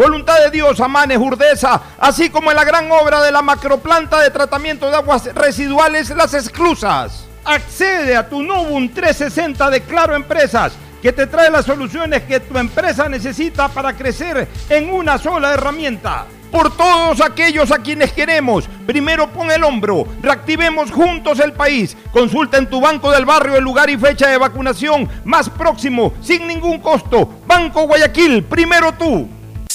Voluntad de Dios, Amanes, Urdesa, así como en la gran obra de la macroplanta de tratamiento de aguas residuales Las Exclusas. Accede a tu Novum 360 de Claro Empresas que te trae las soluciones que tu empresa necesita para crecer en una sola herramienta. Por todos aquellos a quienes queremos, primero pon el hombro, reactivemos juntos el país. Consulta en tu banco del barrio el lugar y fecha de vacunación más próximo, sin ningún costo. Banco Guayaquil, primero tú.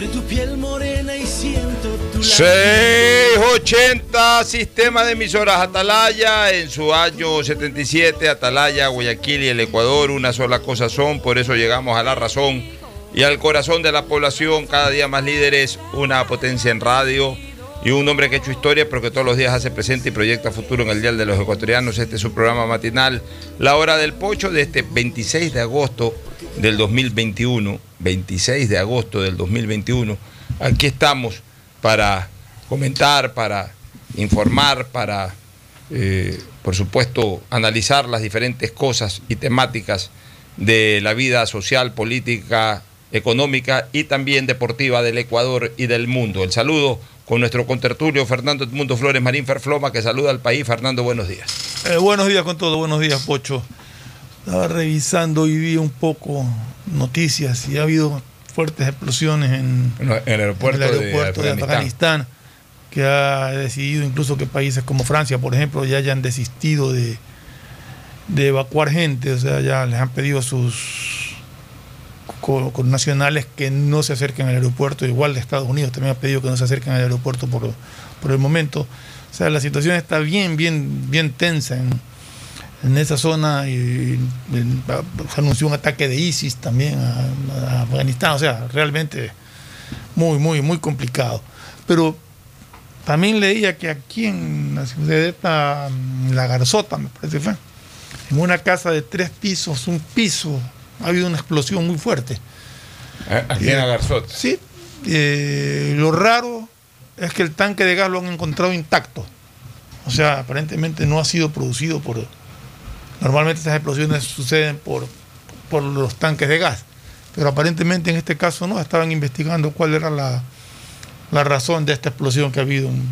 sobre tu piel morena y siento tu 680 Sistema de emisoras Atalaya en su año 77 Atalaya, Guayaquil y el Ecuador una sola cosa son, por eso llegamos a la razón y al corazón de la población, cada día más líderes, una potencia en radio y un hombre que ha hecho historia, pero que todos los días hace presente y proyecta futuro en el Dial de los Ecuatorianos. Este es su programa matinal, La Hora del Pocho, de este 26 de agosto del 2021. 26 de agosto del 2021. Aquí estamos para comentar, para informar, para, eh, por supuesto, analizar las diferentes cosas y temáticas de la vida social, política, económica y también deportiva del Ecuador y del mundo. El saludo con nuestro contertulio Fernando Edmundo Flores Marín Ferfloma, que saluda al país. Fernando, buenos días. Eh, buenos días con todo, buenos días, Pocho. Estaba revisando hoy día un poco noticias y ha habido fuertes explosiones en, en el aeropuerto, en el aeropuerto de, de, Afganistán, que ha decidido incluso que países como Francia, por ejemplo, ya hayan desistido de, de evacuar gente, o sea, ya les han pedido a sus con nacionales que no se acerquen al aeropuerto, igual de Estados Unidos también ha pedido que no se acerquen al aeropuerto por, por el momento. O sea, la situación está bien, bien, bien tensa en, en esa zona y, y, se anunció un ataque de ISIS también a, a, Afganistán, o sea, realmente muy, muy, muy complicado. Pero también leía que aquí en la ciudad de esta, La Garzota, me parece que fue, en una casa de tres pisos, un piso ha habido una explosión muy fuerte. Aquí en Agarzot. Sí. Eh, lo raro es que el tanque de gas lo han encontrado intacto. O sea, aparentemente no ha sido producido por... Normalmente estas explosiones suceden por, por los tanques de gas. Pero aparentemente en este caso no. Estaban investigando cuál era la, la razón de esta explosión que ha habido en,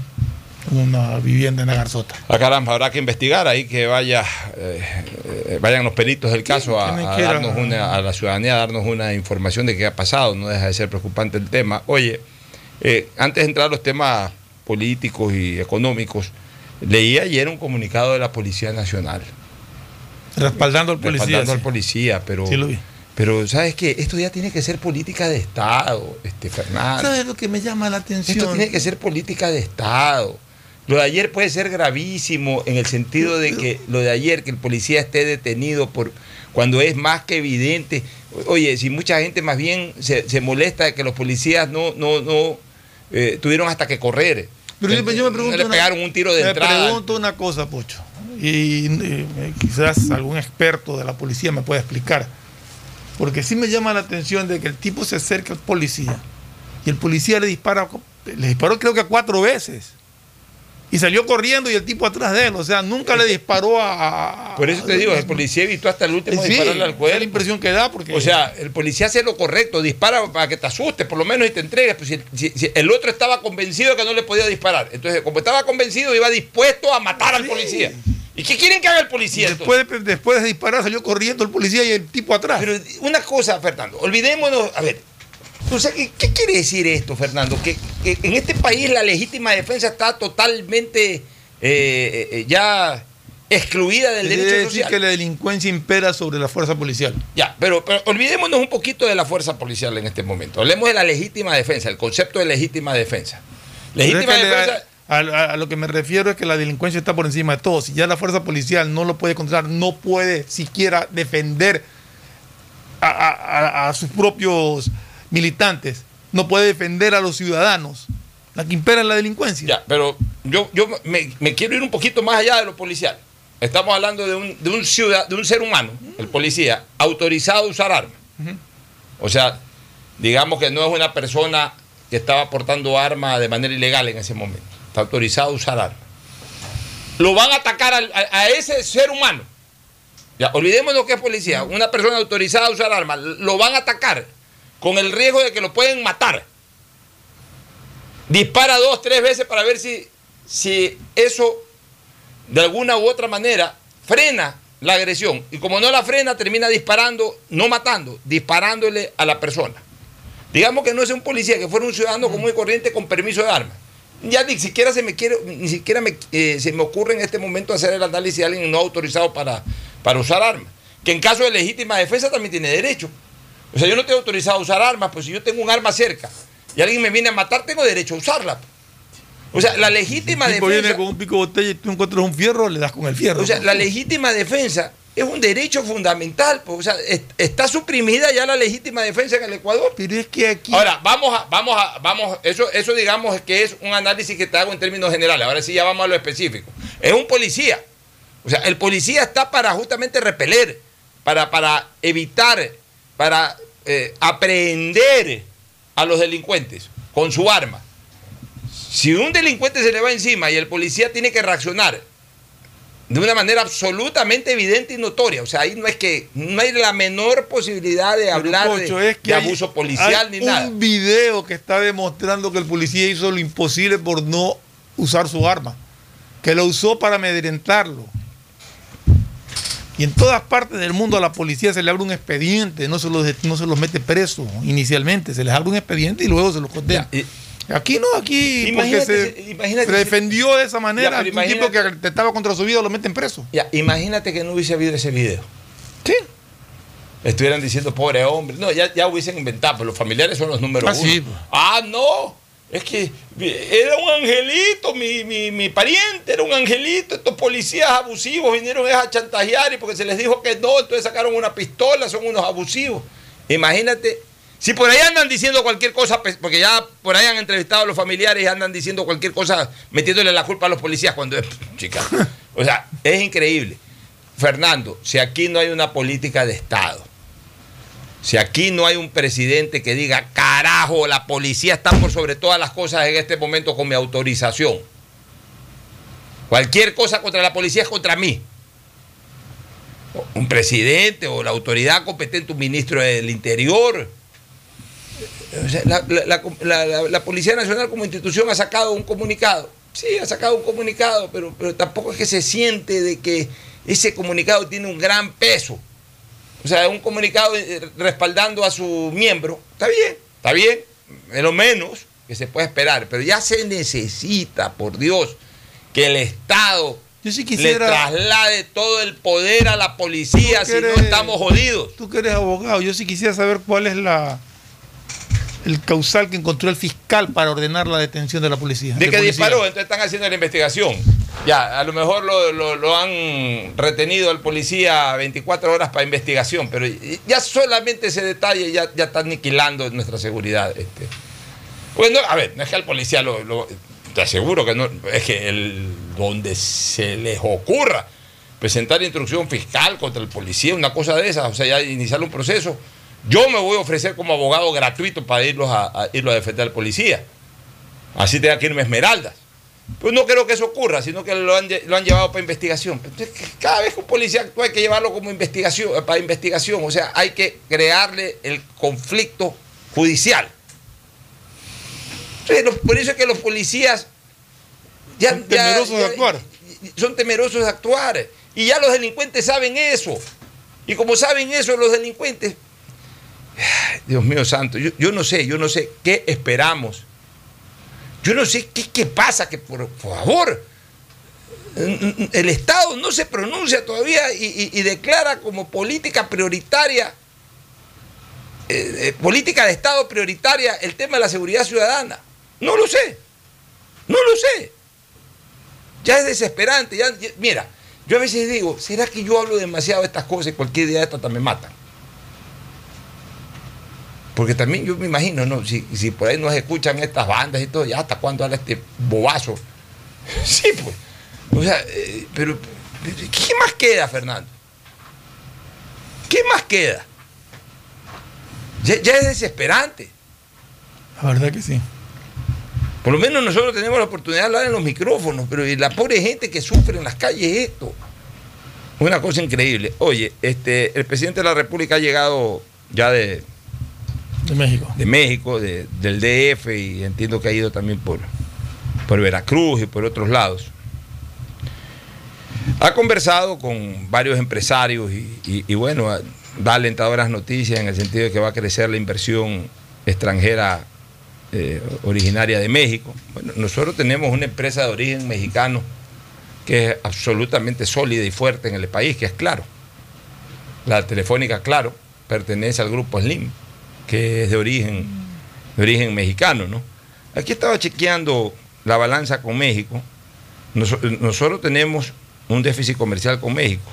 una vivienda en Agarzota. Ah, caramba, habrá que investigar ahí que vaya, eh, vayan los peritos del caso a, a, darnos una, a la ciudadanía a darnos una información de qué ha pasado, no deja de ser preocupante el tema. Oye, eh, antes de entrar a los temas políticos y económicos, leí ayer un comunicado de la Policía Nacional. Respaldando al policía. Respaldando al policía, pero, sí lo vi. Pero, ¿sabes qué? Esto ya tiene que ser política de Estado, este, Fernando. ¿Sabes lo que me llama la atención? Esto tiene que ser política de Estado. Lo de ayer puede ser gravísimo en el sentido de que lo de ayer, que el policía esté detenido por cuando es más que evidente. Oye, si mucha gente más bien se, se molesta de que los policías no, no, no eh, tuvieron hasta que correr. Pero yo, yo me pregunto. le una- un tiro de me entrada. pregunto una cosa, Pocho. Y eh, quizás algún experto de la policía me pueda explicar. Porque sí me llama la atención de que el tipo se acerca al policía y el policía le dispara, le disparó creo que cuatro veces. Y salió corriendo y el tipo atrás de él. O sea, nunca le disparó a. Por eso te digo, el policía evitó hasta el último Sí, dispararle al esa es cuerpo. la impresión que da porque. O sea, el policía hace lo correcto, dispara para que te asustes, por lo menos, y te entregues. Pues si, si- si el otro estaba convencido de que no le podía disparar. Entonces, como estaba convencido, iba dispuesto a matar al policía. ¿Y qué quieren que haga el policía? después, de, después de disparar salió corriendo el policía y el tipo atrás. Pero una cosa, Fernando, olvidémonos, a ver, sea, ¿qué, quiere decir esto, Fernando? Que, que en este país la legítima defensa está totalmente eh, eh, ya excluida del derecho decir social. que la delincuencia impera sobre la fuerza policial. Ya, pero, pero olvidémonos un poquito de la fuerza policial en este momento. Hablemos de la legítima defensa, el concepto de legítima defensa. Es Legítima que defensa. a, a- a lo que me refiero es que la delincuencia está por encima de todo. Si ya la fuerza policial no lo puede controlar, no puede siquiera defender a sus propios militantes, no puede defender a los ciudadanos. La que impera es la delincuencia. Ya, pero yo, yo me, me quiero ir un poquito más allá de lo policial. Estamos hablando de un, de un ciudad, de un ser humano, el policía, autorizado a usar armas. O sea, digamos que no es una persona que estaba portando armas de manera ilegal en ese momento. Está autorizado a usar armas. Lo van a atacar a ese ser humano. Ya, olvidémonos que es policía. Una persona autorizada a usar armas. Lo van a atacar con el riesgo de que lo pueden matar dispara dos, tres veces para ver si, si eso de alguna u otra manera frena la agresión. Y como no la frena, termina disparando, no matando, disparándole a la persona. Digamos que no es un policía, que fuera un ciudadano común y corriente con permiso de armas. Ya ni siquiera se me quiere, ni siquiera me, eh, se me ocurre en este momento hacer el análisis de alguien no autorizado para, para usar armas. Que en caso de legítima defensa también tiene derecho. O sea, yo no estoy autorizado a usar armas, pues si yo tengo un arma cerca y alguien me viene a matar, tengo derecho a usarla. O sea, la legítima el tipo defensa. viene con un pico de botella y tú encuentras un fierro, le das con el fierro. O sea, la legítima defensa es un derecho fundamental. pues, o sea, es- está suprimida ya la legítima defensa en el Ecuador. Pero es que aquí. Ahora, vamos a, vamos a, vamos, eso, eso digamos que es un análisis que te hago en términos generales. Ahora sí ya vamos a lo específico. Es un policía. O sea, el policía está para justamente repeler, para, para evitar, para eh, aprehender a los delincuentes con su arma. Si un delincuente se le va encima y el policía tiene que reaccionar de una manera absolutamente evidente y notoria, o sea, ahí no es que no hay la menor posibilidad de Pero, hablar de, Pocho, es que de hay- abuso policial hay ni nada. Un video que está demostrando que el policía hizo lo imposible por no usar su arma, que lo usó para amedrentarlo. Y en todas partes del mundo a la policía se le abre un expediente, no se los, no se los mete preso inicialmente, se les abre un expediente y luego se los condena. Ya, Aquí no, aquí porque se, defendió de esa manera, Ya, un tipo que estaba contra su vida lo meten preso. Ya, imagínate que no hubiese habido ese video. Sí. Estuvieran diciendo, pobre hombre. No, ya, ya hubiesen inventado, pero los familiares son los números Ah, uno. sí, pues. Ah, no. Es que era un angelito, mi, mi, mi pariente era un angelito. Estos policías abusivos vinieron a chantajear y porque se les dijo que no, entonces sacaron una pistola, son unos abusivos. Imagínate, si por ahí andan diciendo cualquier cosa, pues, porque ya por ahí han entrevistado a los familiares y andan diciendo cualquier cosa, metiéndole la culpa a los policías cuando es, chica. O sea, es increíble. Fernando, si aquí no hay una política de Estado, si aquí no hay un presidente que diga, carajo, la policía está por sobre todas las cosas en este momento con mi autorización. Cualquier cosa contra la policía es contra mí. Un presidente o la autoridad competente, un ministro del Interior. La- la- la Policía Nacional como institución ha sacado un comunicado. Sí, ha sacado un comunicado, pero, pero tampoco es que se siente de que ese comunicado tiene un gran peso. O sea, un comunicado eh, respaldando a su miembro. Está bien, está bien, es lo menos que se puede esperar, pero ya se necesita, por Dios, que el Estado Yo sí le traslade todo el poder a la policía si no estamos jodidos. Tú que eres abogado, yo sí quisiera saber cuál es la el causal que encontró el fiscal para ordenar la detención de la policía. De que policía. disparó, entonces están haciendo la investigación. Ya, a lo mejor lo, lo- lo han retenido al policía 24 horas para investigación, pero ya solamente ese detalle ya, ya está aniquilando nuestra seguridad. Este. Bueno, a ver, no es que al policía lo, lo- te aseguro que no, es que el, donde se les ocurra presentar instrucción fiscal contra el policía, una cosa de esas, o sea, ya iniciar un proceso, yo me voy a ofrecer como abogado gratuito para irlos a, a- irlos a defender al policía. Así tenga que irme a Esmeraldas. Pues no creo que eso ocurra, sino que lo han, lo han llevado para investigación. Entonces, cada vez que un policía actúa hay que llevarlo como investigación, eh, para investigación. O sea, hay que crearle el conflicto judicial. Entonces, por eso es que los policías ya, Son temerosos de actuar. Son temerosos de actuar. Y ya los delincuentes saben eso. Y como saben eso los delincuentes, Dios mío santo, yo, yo no sé, yo no sé qué esperamos. Yo no sé qué, pasa, que por, favor, el Estado no se pronuncia todavía y, declara como política prioritaria, eh, eh, política de Estado prioritaria el tema de la seguridad ciudadana. No lo sé, no lo sé. Ya es desesperante. Ya, ya- mira, yo a veces digo, ¿será que yo hablo demasiado de estas cosas y cualquier día de estas me matan? Porque también yo me imagino, ¿no? Si, si por ahí nos escuchan estas bandas y todo, ya hasta cuándo habla este bobazo. Sí, pues. O sea, eh, pero, ¿qué más queda, Fernando? ¿Qué más queda? Ya, ya es desesperante. La verdad que sí. Por lo menos nosotros tenemos la oportunidad de hablar en los micrófonos, pero la pobre gente que sufre en las calles esto. Una cosa increíble. Oye, este, el presidente de la República ha llegado ya de, De México. de México, de- del DF, y entiendo que ha ido también por, por Veracruz y por otros lados. Ha conversado con varios empresarios y, y- y bueno, da alentadoras noticias en el sentido de que va a crecer la inversión extranjera eh, originaria de México. Bueno, nosotros tenemos una empresa de origen mexicano que es absolutamente sólida y fuerte en el país, que es Claro. La telefónica Claro pertenece al grupo Slim, que es de origen, mexicano, ¿no? Aquí estaba chequeando la balanza con México. Nos- nosotros tenemos un déficit comercial con México.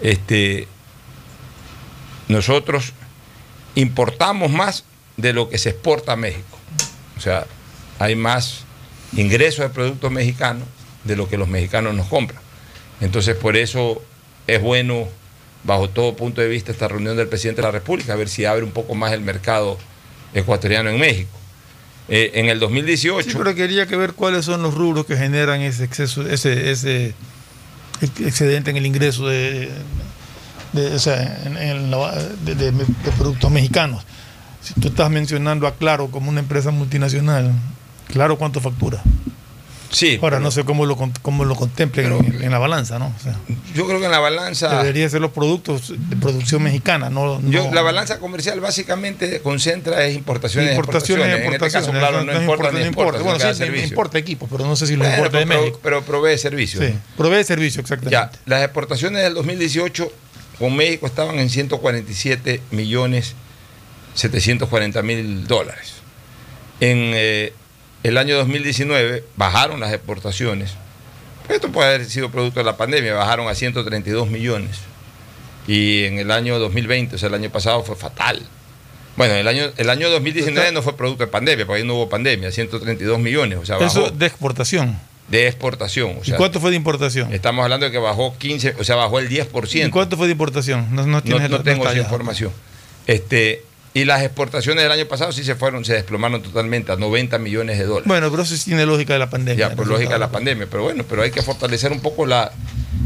Este, nosotros importamos más de lo que se exporta a México. O sea, hay más ingresos de productos mexicanos de lo que los mexicanos nos compran. Entonces, por eso es bueno, bajo todo punto de vista, esta reunión del presidente de la República, a ver si abre un poco más el mercado ecuatoriano en México. Eh, en el 2018... Sí, pero quería que ver cuáles son los rubros que generan ese exceso, ese, ese excedente en el ingreso de, de- o sea, en- de- de productos mexicanos. Si tú estás mencionando a Claro como una empresa multinacional, Claro cuánto factura. Sí, Ahora no sé cómo lo, cómo lo contemplen en, en la balanza, ¿no? O sea, yo creo que en la balanza... debería ser los productos de producción mexicana, no, Yo, no- la balanza comercial básicamente concentra es importaciones, importaciones, exportaciones. En este caso, importaciones, claro, no, importa ni exporta, Bueno, sí, servicio. importa equipo, pero no sé si lo Bueno, importa de pero, México. pero provee servicios. Sí, provee servicio, exactamente. Ya, las exportaciones del 2018 con México estaban en 147 millones 740 mil dólares. En eh, el año 2019 bajaron las exportaciones. Esto puede haber sido producto de la pandemia, bajaron a 132 millones. Y en el año 2020, o sea, el año pasado fue fatal. Bueno, el año, el año 2019 no fue producto de pandemia, porque ahí no hubo pandemia, 132 millones, o sea, bajó Eso de exportación. de exportación. O ¿Y cuánto fue de importación? Estamos hablando de que bajó 15, o sea, bajó el 10%. ¿Y cuánto fue de importación? No, no, No, tengo esa información. Este, y las exportaciones del año pasado sí se fueron, se desplomaron totalmente a 90 millones de dólares. Bueno, pero eso sí tiene lógica de la pandemia. ya, por lógica de la pandemia. Pero bueno, pero hay que fortalecer un poco la,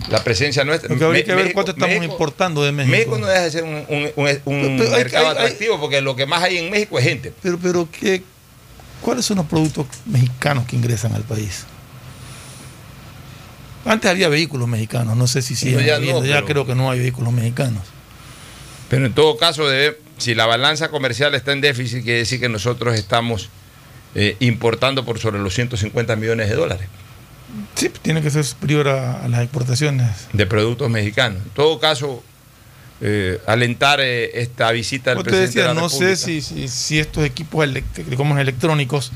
la presencia nuestra. Porque habría que ver México- cuánto estamos México- importando de México. México no deja de ser un, un- un- un Pero hay- mercado hay- hay- atractivo porque lo que más hay en México es gente. Pero, pero ¿qué, ¿cuáles son los productos mexicanos que ingresan al país? Antes había vehículos mexicanos, no sé si No, ya no, ya pero- creo que no hay vehículos mexicanos. Pero en todo caso, debe- si la balanza comercial está en déficit, quiere decir que nosotros estamos eh, importando por sobre los 150 millones de dólares. Sí, tiene que ser superior a, a las exportaciones. de productos mexicanos. En todo caso, eh, alentar eh, esta visita del presidente decía, de la no sé si, si, si estos equipos electrónicos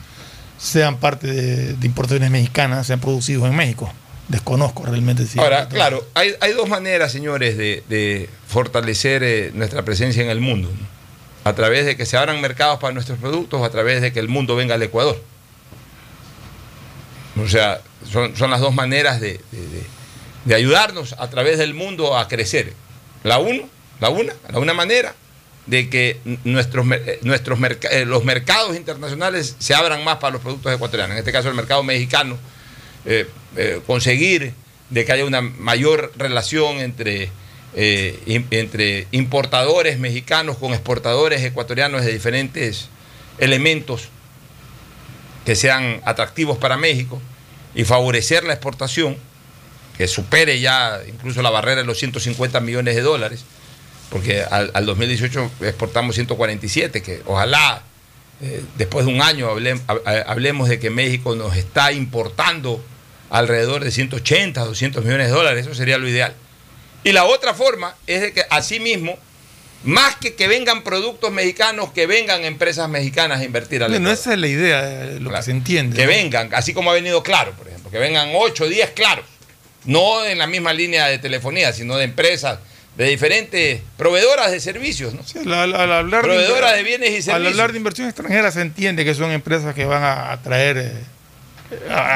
sean parte de, de importaciones mexicanas, sean producidos en México. Desconozco realmente si. Ahora, claro, hay, hay dos maneras, señores, de, de fortalecer eh, nuestra presencia en el mundo. ¿no? A través de que se abran mercados para nuestros productos, a través de que el mundo venga al Ecuador. O sea, son, son las dos maneras de, de- ayudarnos a través del mundo a crecer. La uno, la una, la una manera de que nuestros, eh, nuestros eh, los mercados internacionales se abran más para los productos ecuatorianos. En este caso, el mercado mexicano eh, conseguir de que haya una mayor relación entre, eh, entre importadores mexicanos con exportadores ecuatorianos de diferentes elementos que sean atractivos para México y favorecer la exportación, que supere ya incluso la barrera de los 150 millones de dólares, porque al, al 2018 exportamos 147, que ojalá eh, después de un año hablem- ha- hablemos de que México nos está importando alrededor de 180, 200 millones de dólares, eso sería lo ideal. Y la otra forma es de que asimismo, más que que vengan productos mexicanos, que vengan empresas mexicanas a invertir al Bueno, esa es la idea, eh, lo Claro. que se entiende. Que ¿no? vengan, así como ha venido Claro, por ejemplo, que vengan 8, 10 claros. No en la misma línea de telefonía, sino de empresas, de diferentes proveedoras de servicios, ¿no? Sí, al, al- al hablar Proveedoras inver- de bienes y Al servicios. hablar de inversión extranjera se entiende que son empresas que van a atraer. eh, a,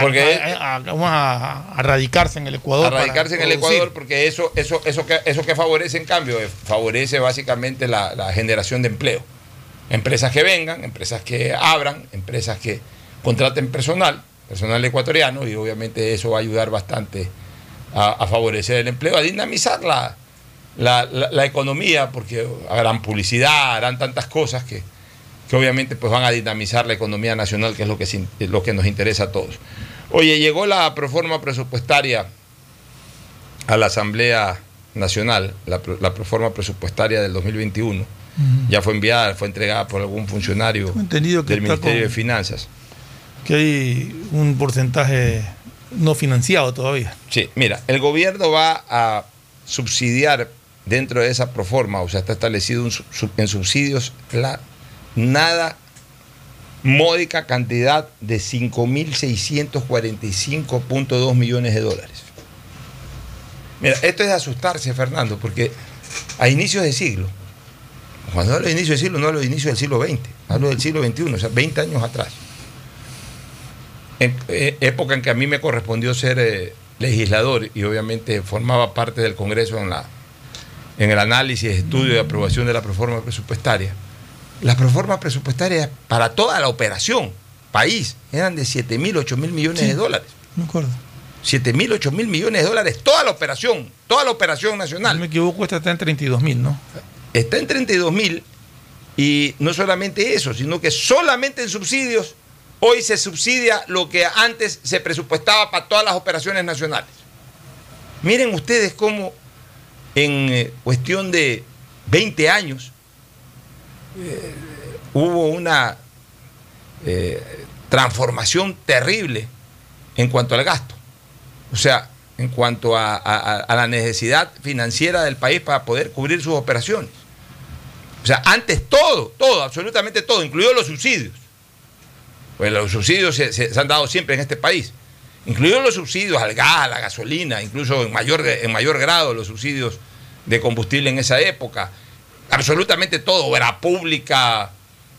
Porque- a- a- a- a radicarse en el Ecuador. a radicarse en el. Ecuador, porque eso, eso, eso, que, eso que favorece, en cambio, eh, favorece básicamente la, la generación de empleo. Empresas que vengan, empresas que abran, empresas que contraten personal, personal ecuatoriano, y obviamente eso va a ayudar bastante a, a favorecer el empleo, a dinamizar la, la, la- la economía, porque harán publicidad, harán tantas cosas que, que obviamente pues van a dinamizar la economía nacional, que es lo que, lo que nos interesa a todos. Oye, llegó la proforma presupuestaria a la Asamblea Nacional, la, la proforma presupuestaria del 2021. Ya fue enviada, fue entregada por algún funcionario que del Ministerio de Finanzas. Que hay un porcentaje no financiado todavía. Sí, mira, el gobierno va a subsidiar dentro de esa proforma, o sea, está establecido un en subsidios la nada módica cantidad de 5.645.2 millones de dólares. Mira, esto es de asustarse, Fernando, porque a inicios de siglo, cuando hablo de inicio de siglo, no hablo de inicio del siglo XX, hablo del siglo XXI, o sea, 20 años atrás. Eh, época en que a mí me correspondió ser eh, legislador y obviamente formaba parte del Congreso en, la, en el análisis, estudio y aprobación de la proforma presupuestaria. Las proformas presupuestarias para toda la operación, país, eran de 7 mil, 8 mil millones Sí. de dólares. No me acuerdo. 7 mil, 8 mil millones de dólares, toda la operación, toda la operación Si no nacional. me equivoco, esta está en 32 mil, ¿no? Está en 32 mil y no solamente eso, sino que solamente en subsidios hoy se subsidia lo que antes se presupuestaba para todas las operaciones nacionales. Miren ustedes cómo en eh, cuestión de 20 años eh, hubo una eh, transformación terrible en cuanto al gasto. O sea, en cuanto a, la necesidad financiera del país para poder cubrir sus operaciones. O sea, antes todo, todo, absolutamente todo, incluidos los subsidios. Pues los subsidios se- se han dado siempre en este país. Incluidos los subsidios al gas, a la gasolina, incluso en mayor, en mayor grado los subsidios de combustible en esa época. Absolutamente todo, obra pública,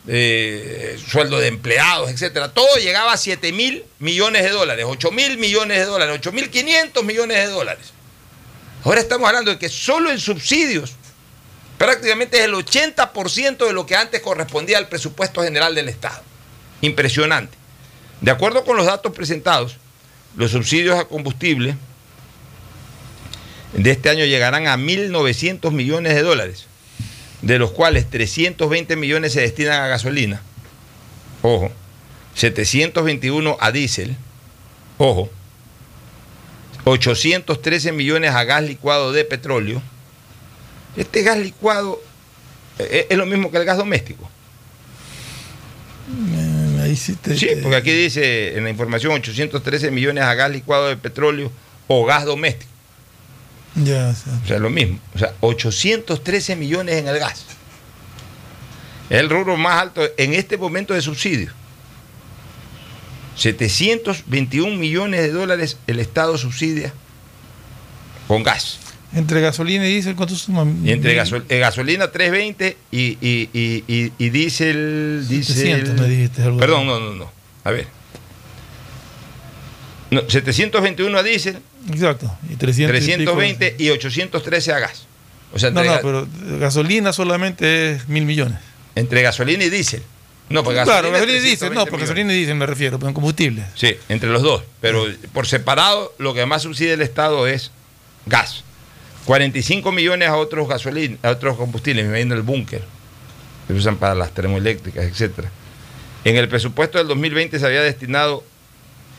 eh, sueldo de empleados, etcétera. Todo llegaba a 7 mil millones de dólares, 8 mil millones de dólares, 8 mil 500 millones de dólares. Ahora estamos hablando de que solo en subsidios prácticamente es el 80% de lo que antes correspondía al presupuesto general del Estado. Impresionante. De acuerdo con los datos presentados, los subsidios a combustible de este año llegarán a 1.900 millones de dólares, de los cuales 320 millones se destinan a gasolina, ojo, 721 a diésel, ojo, 813 millones a gas licuado de petróleo. Este gas licuado eh, es lo mismo que el gas doméstico. Eh, Ahí sí te. Sí, porque aquí dice en la información 813 millones a gas licuado de petróleo o gas doméstico. Ya, o sea, O sea, lo mismo. O sea, 813 millones en el gas. Es el rubro más alto en este momento de subsidio. 721 millones de dólares el Estado subsidia con gas. Entre gasolina y diésel, ¿cuánto suma? Y entre gasol- eh, gasolina 320 y, y, y, y, y diésel, 700 diésel- me dijiste, algo Perdón, no, no, no. A ver. No, 721 a diésel, Exacto. Y 300 y pico. 320 y 813 a gas. O sea, No, no, pero gasolina solamente es mil millones. entre gasolina y diésel. No, porque claro, gasolina y diésel, 320 no, porque gasolina y diésel me refiero, pero en combustible. Sí, entre los dos. Pero por separado, lo que más subsidia el Estado es gas. 45 millones a otros gasolina, a otros combustibles, me imagino el búnker, que se usan para las termoeléctricas, etcétera. En el presupuesto del 2020 se había destinado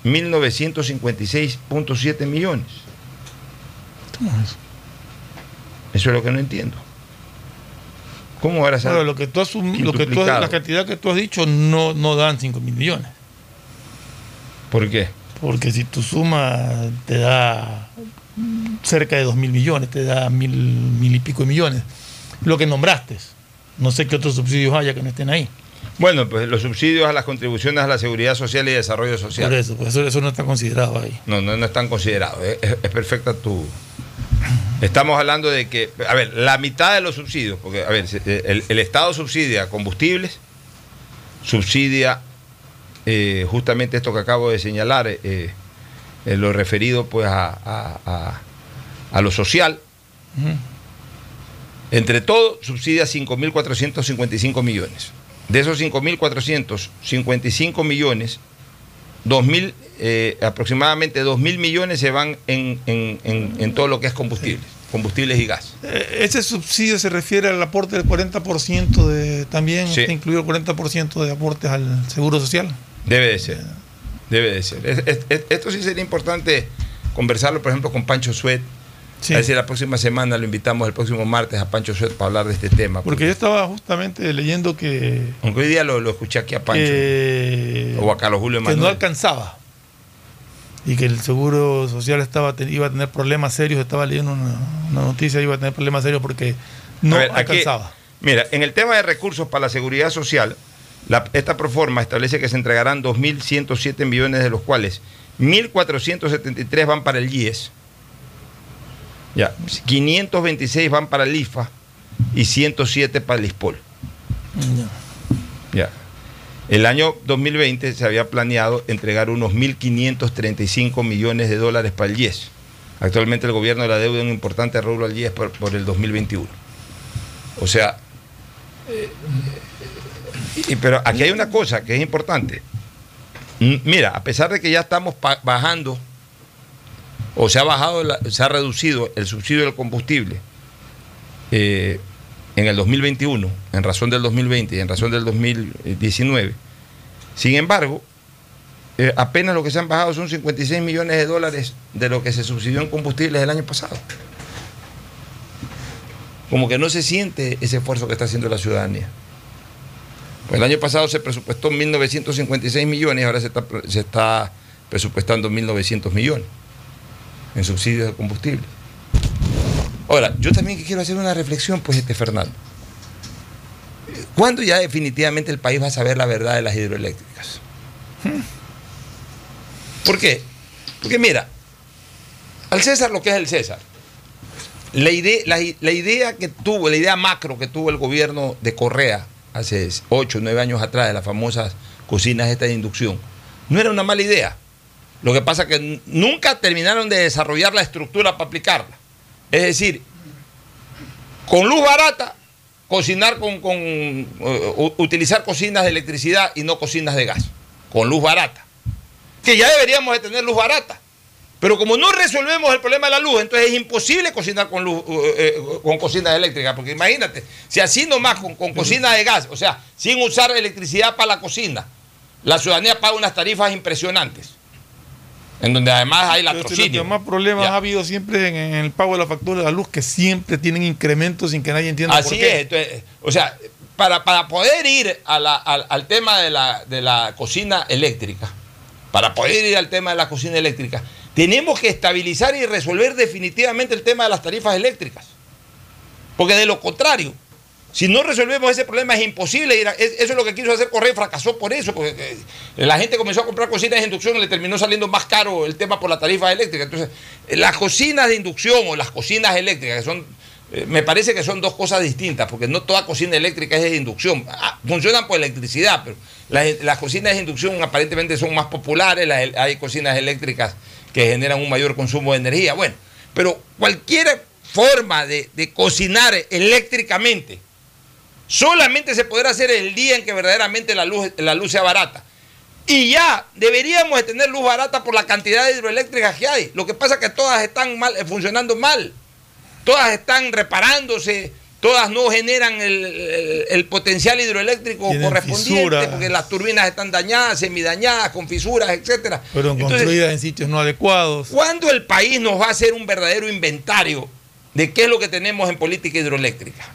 1.956.7 millones. ¿Cómo es eso? Eso es lo que no entiendo. ¿Cómo ahora Ahora, lo que tú asum- lo que tú, Quintuplicado. la cantidad que tú has dicho no, no dan 5 mil millones. ¿Por qué? Porque si tu suma te da cerca de 2 mil millones, te da mil, mil y pico de millones. Lo que nombraste. No sé qué otros subsidios haya que no estén ahí. Bueno, pues los subsidios a las contribuciones a la seguridad social y desarrollo social. Por eso, pues eso, eso no está considerado ahí. No, no, no están considerados. Es, es- es perfecta tu. Estamos hablando de que, a ver, la mitad de los subsidios, porque, a ver, se- el, el Estado subsidia combustibles, subsidia eh, justamente esto que acabo de señalar, eh, eh, lo referido pues a, a- a- a lo social. Entre todo, subsidia 5.455 millones. De esos 5.455 millones, 2000, eh, aproximadamente 2.000 millones se van en, en- en- en todo lo que es combustibles, combustibles y gas. Eh, Ese subsidio se refiere al aporte del 40% de. También Sí. está incluido el 40% de aportes al seguro social. Debe de ser. Debe de ser. Es- es- es- esto sí sería importante conversarlo, por ejemplo, con Pancho Suet. Sí. A ver si la próxima semana lo invitamos el próximo martes a Pancho Suet para hablar de este tema. Porque yo estaba justamente leyendo que. Aunque hoy día lo, lo escuché aquí a Pancho. que- o a Carlos Julio que no alcanzaba. Y que el seguro social estaba iba a tener problemas serios. Estaba leyendo una, una noticia, iba a tener problemas serios porque no aquí- alcanzaba. mira, en el tema de recursos para la seguridad social, la- esta proforma establece que se entregarán 2.107 millones, de los cuales 1.473 van para el IES, ya, 526 van para el IFA y 107 para el ISPOL. Ya. Ya. El año 2020 se había planeado entregar unos 1.535 millones de dólares para el IES. Actualmente el gobierno le deuda un importante rubro al IES por, por el 2021. O sea, eh, y- pero aquí hay una cosa que es importante. Mm, Mira, a pesar de que ya estamos bajando, o se ha bajado, se ha reducido el subsidio del combustible, eh, en el 2021, en razón del 2020 y en razón del 2019. Sin embargo, eh, apenas lo que se han bajado son 56 millones de dólares de lo que se subsidió en combustibles el año pasado. Como que no se siente ese esfuerzo que está haciendo la ciudadanía. Pues el año pasado se presupuestó 1.956 millones ahora se está, se está presupuestando 1.900 millones en subsidios de combustible. Ahora, yo también quiero hacer una reflexión, pues, este Fernando. ¿Cuándo ya definitivamente el país va a saber la verdad de las hidroeléctricas? ¿Por qué? Porque mira, al César lo que es el César. La idea, la, la idea que tuvo, la idea macro que tuvo el gobierno de Correa hace 8 o 9 años atrás de las famosas cocinas estas de inducción, no era una mala idea. Lo que pasa es que nunca terminaron de desarrollar la estructura para aplicarla. Es decir, con luz barata, cocinar con, con, eh, utilizar cocinas de electricidad y no cocinas de gas, con luz barata. Que ya deberíamos de tener luz barata. Pero como no resolvemos el problema de la luz, entonces es imposible cocinar con luz, eh, eh, con cocinas eléctricas. Porque imagínate, si así nomás con, con cocina de gas, o sea, sin usar electricidad para la cocina, la ciudadanía paga unas tarifas impresionantes. En donde además hay latrocinio. Los demás problemas Ya. ha habido siempre en, en el pago de la factura de la luz, que siempre tienen incrementos sin que nadie entienda por Así qué. es. entonces, o sea, para, para poder ir a la- al, al tema de la, de la cocina eléctrica, para poder ir al tema de la cocina eléctrica, tenemos que estabilizar y resolver definitivamente el tema de las tarifas eléctricas. Porque de lo contrario, si no resolvemos ese problema es imposible Eso es lo que quiso hacer Correa fracasó por eso. Porque eh, la gente comenzó a comprar cocinas de inducción y le terminó saliendo más caro el tema por la tarifa eléctrica. Entonces, eh, las cocinas de inducción o las cocinas eléctricas, que son, eh, me parece que son dos cosas distintas, porque no toda cocina eléctrica es de inducción. Ah, funcionan por electricidad, pero las, cocinas de inducción aparentemente son más populares, hay cocinas eléctricas que generan un mayor consumo de energía. Bueno, pero cualquier forma de cocinar eléctricamente solamente se podrá hacer el día en que verdaderamente la luz, la luz sea barata. Y ya deberíamos de tener luz barata por la cantidad de hidroeléctricas que hay. Lo que pasa es que todas están mal, eh, funcionando mal. Todas están reparándose, todas no generan el, el- el potencial hidroeléctrico Tienen correspondiente fisuras. porque las turbinas están dañadas, semidañadas, con fisuras, etcétera. Fueron construidas en sitios no adecuados. ¿Cuándo el país nos va a hacer un verdadero inventario de qué es lo que tenemos en política hidroeléctrica?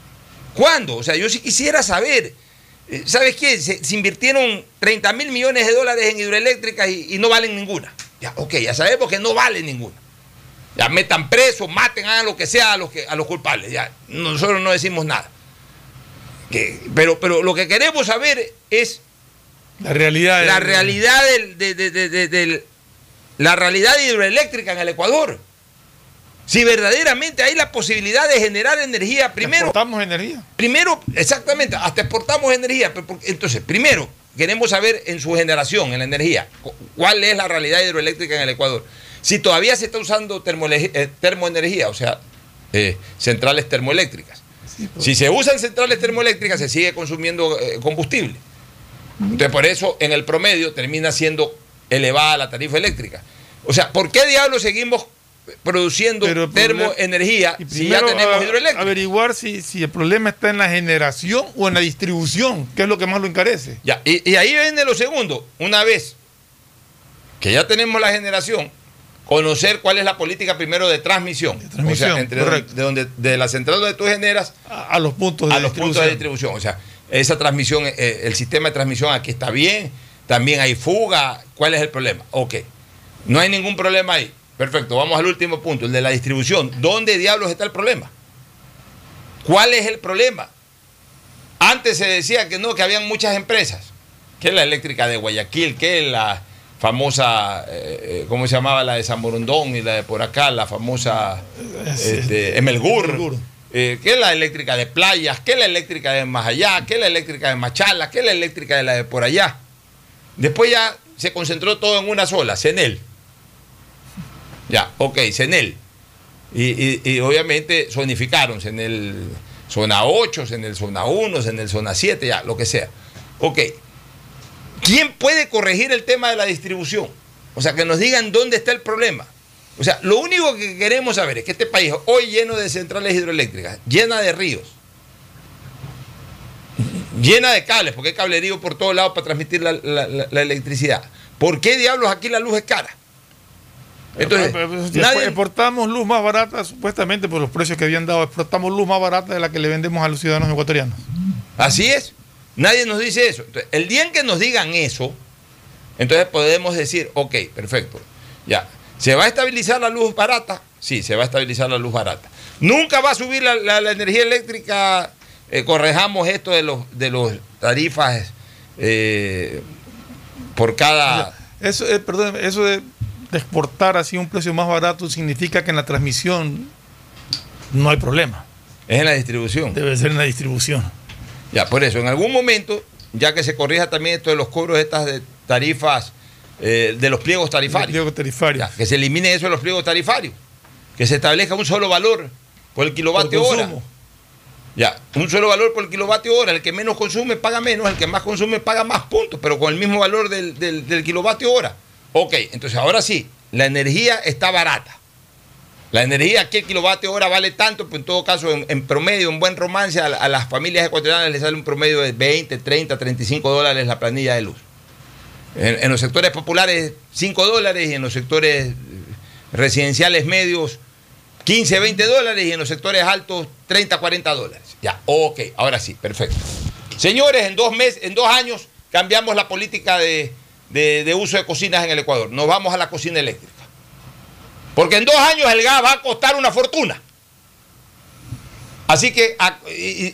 ¿Cuándo? O sea, yo sí quisiera saber. Eh, ¿Sabes qué? Se, se invirtieron 30 mil millones de dólares en hidroeléctricas y, y no valen ninguna. Ya, ok, ya sabemos que no valen ninguna. Ya metan presos, maten, hagan lo que sea a los, que, a los culpables. Ya, nosotros no decimos nada. Que- pero, pero lo que queremos saber es La realidad. la realidad del, de, de- de- la realidad hidroeléctrica en el Ecuador. Si verdaderamente hay la posibilidad de generar energía, primero, Exportamos energía. primero, exactamente, hasta exportamos energía. Entonces, primero, queremos saber en su generación, en la energía, cu- cuál es la realidad hidroeléctrica en el Ecuador. Si todavía se está usando eh, termoenergía, o sea, eh, centrales termoeléctricas. Si se usan centrales termoeléctricas, se sigue consumiendo eh, combustible. Entonces, por eso, en el promedio, termina siendo elevada la tarifa eléctrica. O sea, ¿por qué diablos seguimos produciendo Pero termoenergía Y si ya tenemos hidroeléctrica? averiguar si, si el problema está en la generación o en la distribución, que es lo que más lo encarece. Ya, y, y ahí viene lo segundo. Una vez que ya tenemos la generación, conocer cuál es la política primero de transmisión. De transmisión, o sea, entre correcto. de, donde, de la central donde tú generas A, a los puntos de a los puntos de distribución. distribución. O sea, esa transmisión, eh, el sistema de transmisión aquí está bien, también hay fuga. ¿Cuál es el problema? Ok, no hay ningún problema ahí. Perfecto, vamos al último punto, el de la distribución. ¿Dónde diablos está el problema? ¿Cuál es el problema? Antes se decía que no, que habían muchas empresas, que es la eléctrica de Guayaquil, que es la famosa, eh, eh, ¿cómo se llamaba? La de San Borondón y la de por acá, la famosa este, Emelgur, eh, que es la eléctrica de playas, que es la eléctrica de más allá, que es la eléctrica de Machala, que es la eléctrica de la de por allá. Después ya se concentró todo en una sola, CENEL. Ya, ok, CENEL. Y, y- y obviamente zonificaron, CENEL zona 8, CENEL zona 1, CENEL zona 7, ya, lo que sea. Ok. ¿Quién puede corregir el tema de la distribución? O sea, que nos digan dónde está el problema. O sea, lo único que queremos saber es que este país, hoy lleno de centrales hidroeléctricas, llena de ríos, llena de cables, porque hay cablerío por todos lados para transmitir la, la- electricidad. ¿Por qué diablos aquí la luz es cara? Entonces, nadie- exportamos luz más barata, supuestamente por los precios que habían dado, exportamos luz más barata de la que le vendemos a los ciudadanos ecuatorianos. Así es. Nadie nos dice eso. Entonces, el día en que nos digan eso, entonces podemos decir, ok, perfecto. Ya. ¿Se va a estabilizar la luz barata? Sí, se va a estabilizar la luz barata. Nunca va a subir la, la- la energía eléctrica. eh, correjamos esto de los de los tarifas eh, por cada. Eso, eh, perdón, eso de, de exportar así un precio más barato significa que en la transmisión no hay problema. Es en la distribución. Debe ser en la distribución. Ya, por eso, en algún momento, ya que se corrija también esto de los cobros de estas de tarifas, eh, de los pliegos tarifarios. Pliego tarifario. Ya, que se elimine eso de los pliegos tarifarios. Que se establezca un solo valor por el kilovatio Por hora. Ya, un solo valor por el kilovatio hora. El que menos consume paga menos, el que más consume paga más puntos, pero con el mismo valor del, del- del kilovatio hora. Ok, entonces ahora sí, la energía está barata. La energía aquí, el kilovatio hora vale tanto, pues en todo caso, en, promedio, en buen romance, a, la- a las familias ecuatorianas les sale un promedio de 20, 30, 35 dólares la planilla de luz. En, en los sectores populares, 5 dólares, y en los sectores residenciales medios, 15, 20 dólares, y en los sectores altos, 30, 40 dólares. Ya, ok, ahora sí, perfecto. Señores, en dos meses, en dos años cambiamos la política de, de- uso de cocinas en el Ecuador. Nos vamos a la cocina eléctrica. Porque en dos años el gas va a costar una fortuna. Así que,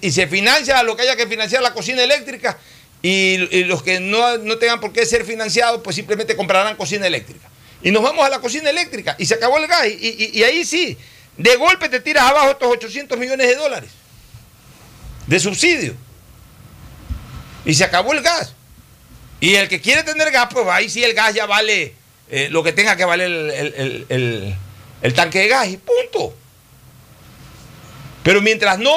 y, se financia lo que haya que financiar la cocina eléctrica y, los que no, no tengan por qué ser financiados, pues simplemente comprarán cocina eléctrica. Y nos vamos a la cocina eléctrica y se acabó el gas. Y, y- y ahí sí, de golpe te tiras abajo estos 800 millones de dólares de subsidio. Y se acabó el gas. Y el que quiere tener gas, pues ahí sí el gas ya vale eh, lo que tenga que valer el, el- el- tanque de gas y punto. Pero mientras no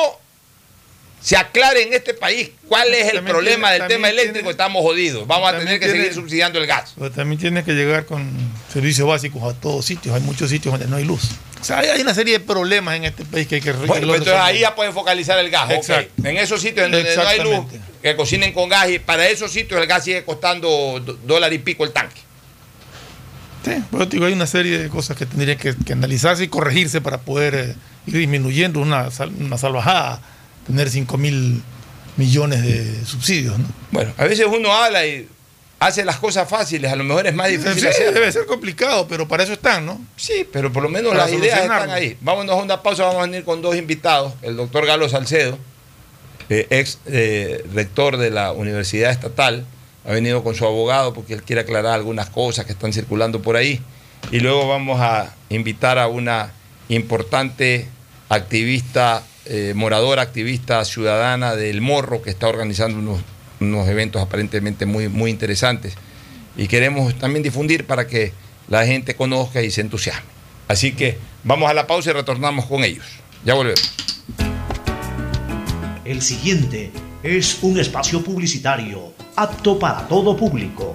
se aclare en este país cuál es el También problema tiene- del tema eléctrico, tiene- estamos jodidos. Vamos a tener que tiene- seguir subsidiando el gas. Pero también tiene que llegar con servicios básicos a todos sitios. Hay muchos sitios donde no hay luz. O sea, hay, hay una serie de problemas en este país que hay que Bueno, irlos entonces ahí ya pueden focalizar el gas. Exacto. En esos sitios en donde no hay luz, que cocinen con gas y para esos sitios el gas sigue costando do- dólar y pico el tanque. Sí, pero digo, hay una serie de cosas que tendrían que, que analizarse y corregirse para poder eh, ir disminuyendo una, una salvajada, tener 5 mil millones de subsidios. ¿no? Bueno, a veces uno habla y hace las cosas fáciles, a lo mejor es más difícil Sí, hacer. debe ser complicado, pero para eso están, ¿no? Sí, pero por lo menos Para las ideas están ahí. Vámonos a una pausa, vamos a venir con dos invitados. El doctor Galo Salcedo, eh, ex eh, rector de la Universidad Estatal, ha venido con su abogado porque él quiere aclarar algunas cosas que están circulando por ahí. Y luego vamos a invitar a una importante activista, eh, moradora, activista ciudadana del Morro, que está organizando unos, unos eventos aparentemente muy, muy interesantes. Y queremos también difundir para que la gente conozca y se entusiasme. Así que vamos a la pausa y retornamos con ellos. Ya volvemos. El siguiente es un espacio publicitario apto para todo público.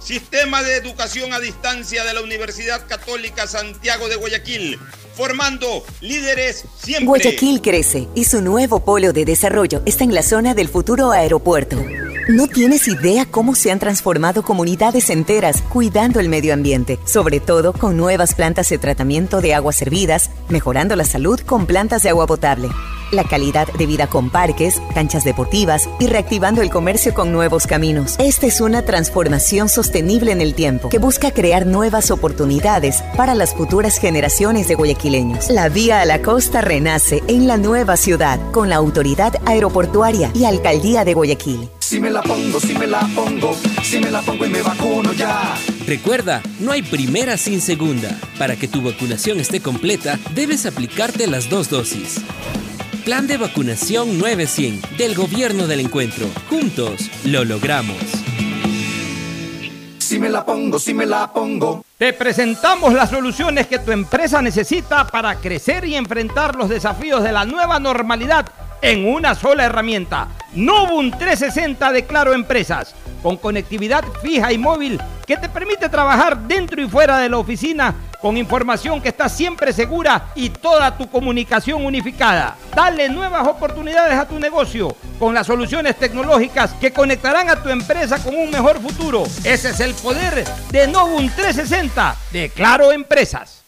Sistema de Educación a Distancia de la Universidad Católica Santiago de Guayaquil, formando líderes siempre. Guayaquil crece y su nuevo polo de desarrollo está en la zona del futuro aeropuerto. No tienes idea cómo se han transformado comunidades enteras cuidando el medio ambiente, sobre todo con nuevas plantas de tratamiento de aguas servidas, mejorando la salud con plantas de agua potable, la calidad de vida con parques, canchas deportivas y reactivando el comercio con nuevos caminos. Esta es una transformación sostenible en el tiempo que busca crear nuevas oportunidades para las futuras generaciones de guayaquileños. La vía a la costa renace en la nueva ciudad con la autoridad aeroportuaria y alcaldía de Guayaquil. Si me la pongo, si me la pongo, si me la pongo y me vacuno ya. Recuerda, no hay primera sin segunda. Para que tu vacunación esté completa, debes aplicarte las dos dosis. Plan de vacunación 900 del Gobierno del Encuentro. Juntos lo logramos. Si me la pongo, si me la pongo. Te presentamos las soluciones que tu empresa necesita para crecer y enfrentar los desafíos de la nueva normalidad en una sola herramienta. Novum 360 de Claro Empresas, con conectividad fija y móvil que te permite trabajar dentro y fuera de la oficina con información que está siempre segura y toda tu comunicación unificada. Dale nuevas oportunidades a tu negocio con las soluciones tecnológicas que conectarán a tu empresa con un mejor futuro. Ese es el poder de Novum 360 de Claro Empresas.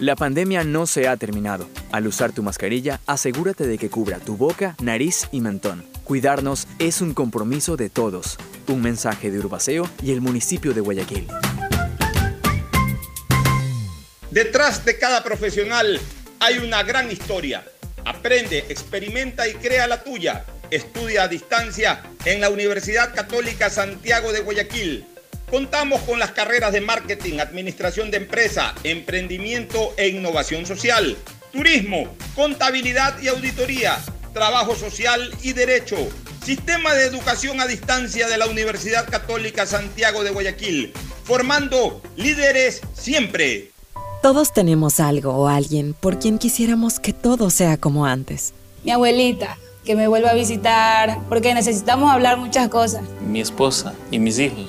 La pandemia no se ha terminado. Al usar tu mascarilla, asegúrate de que cubra tu boca, nariz y mentón. Cuidarnos es un compromiso de todos. Un mensaje de Urbaceo y el municipio de Guayaquil. Detrás de cada profesional hay una gran historia. Aprende, experimenta y crea la tuya. Estudia a distancia en la Universidad Católica Santiago de Guayaquil. Contamos con las carreras de marketing, administración de empresa, emprendimiento e innovación social, turismo, contabilidad y auditoría, trabajo social y derecho. Sistema de educación a distancia de la Universidad Católica Santiago de Guayaquil, formando líderes siempre. Todos tenemos algo o alguien por quien quisiéramos que todo sea como antes. Mi abuelita, que me vuelva a visitar, porque necesitamos hablar muchas cosas. Mi esposa y mis hijos,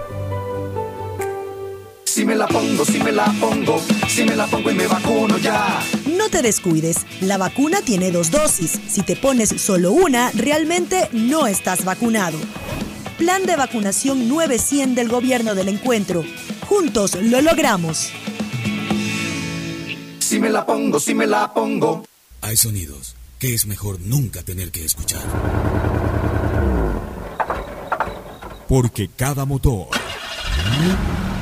Si me la pongo, si me la pongo, si me la pongo y me vacuno ya. No te descuides, la vacuna tiene dos dosis. Si te pones solo una, realmente no estás vacunado. Plan de vacunación 900 del gobierno del encuentro. Juntos lo logramos. Si me la pongo, si me la pongo. Hay sonidos que es mejor nunca tener que escuchar. Porque cada motor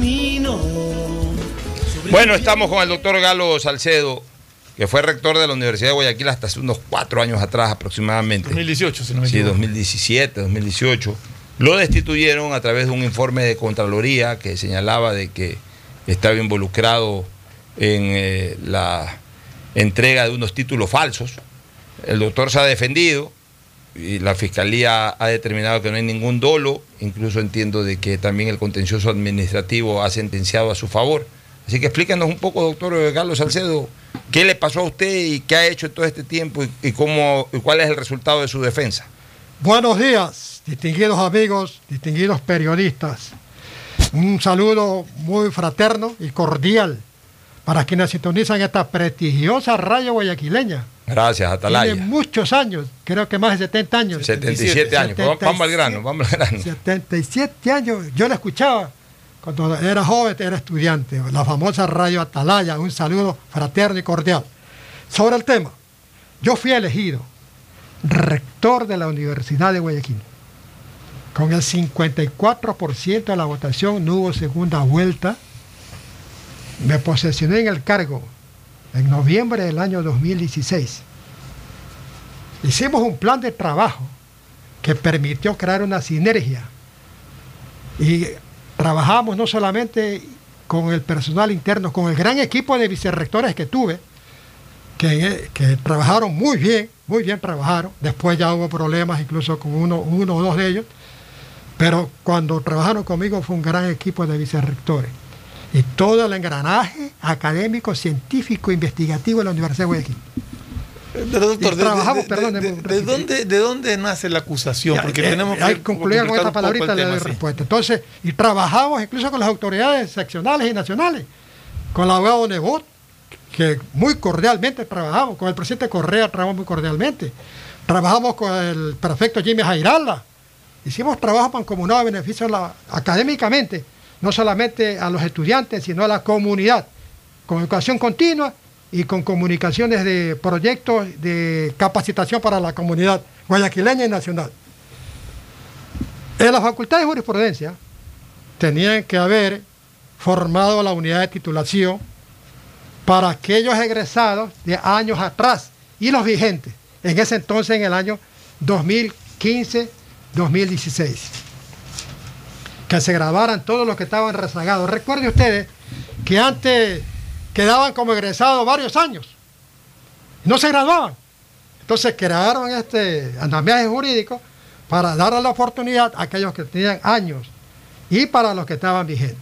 Camino. Bueno, estamos con el doctor Galo Salcedo, que fue rector de la Universidad de Guayaquil hasta hace unos cuatro años atrás aproximadamente. 2018, si no me Sí, equivoco. 2017, 2018. Lo destituyeron a través de un informe de Contraloría que señalaba de que estaba involucrado en eh, la entrega de unos títulos falsos. El doctor se ha defendido y la Fiscalía ha determinado que no hay ningún dolo. Incluso entiendo de que también el contencioso administrativo ha sentenciado a su favor. Así que explícanos un poco, doctor Carlos Salcedo, qué le pasó a usted y qué ha hecho todo este tiempo y, y cómo, y cuál es el resultado de su defensa. Buenos días, distinguidos amigos, distinguidos periodistas. Un saludo muy fraterno y cordial para quienes sintonizan esta prestigiosa radio guayaquileña. Gracias, Atalaya. Tiene muchos años, creo que más de 70 años. 77 años. Vamos- Vamos al grano, vamos al grano. 77 años, yo la escuchaba cuando era joven, era estudiante, la famosa radio Atalaya, un saludo fraterno y cordial. Sobre el tema, yo fui elegido rector de la Universidad de Guayaquil. Con el 54% de la votación no hubo segunda vuelta. Me posesioné en el cargo en noviembre del año 2016. Hicimos un plan de trabajo que permitió crear una sinergia. Y trabajamos no solamente con el personal interno, con el gran equipo de vicerrectores que tuve, que, trabajaron muy bien, muy bien trabajaron. Después ya hubo problemas incluso con uno, uno o dos de ellos. Pero cuando trabajaron conmigo fue un gran equipo de vicerrectores. Y todo el engranaje académico, científico, investigativo de la Universidad de Guayaquil. Pero doctor, trabajamos, de, perdón, de- de- de- de dónde, ¿de dónde nace la acusación? Ya, Porque eh, tenemos hay que concluir con esta palabrita tema, sí. respuesta. Entonces, y trabajamos incluso con las autoridades seccionales y nacionales, con el abogado Nebot, que muy cordialmente trabajamos, con el presidente Correa trabajamos muy cordialmente, trabajamos con el prefecto Jimmy Jairala, hicimos trabajo mancomunado a beneficio la- académicamente, no solamente a los estudiantes, sino a la comunidad, con educación continua y con comunicaciones de proyectos de capacitación para la comunidad guayaquileña y nacional. En la Facultad de Jurisprudencia tenían que haber formado la unidad de titulación para aquellos egresados de años atrás y los vigentes, en ese entonces en el año 2015-2016. Que se grabaran todos los que estaban rezagados. Recuerde ustedes que antes quedaban como egresados varios años. No se graduaban. Entonces crearon este andamiaje jurídico para darle la oportunidad a aquellos que tenían años y para los que estaban vigentes.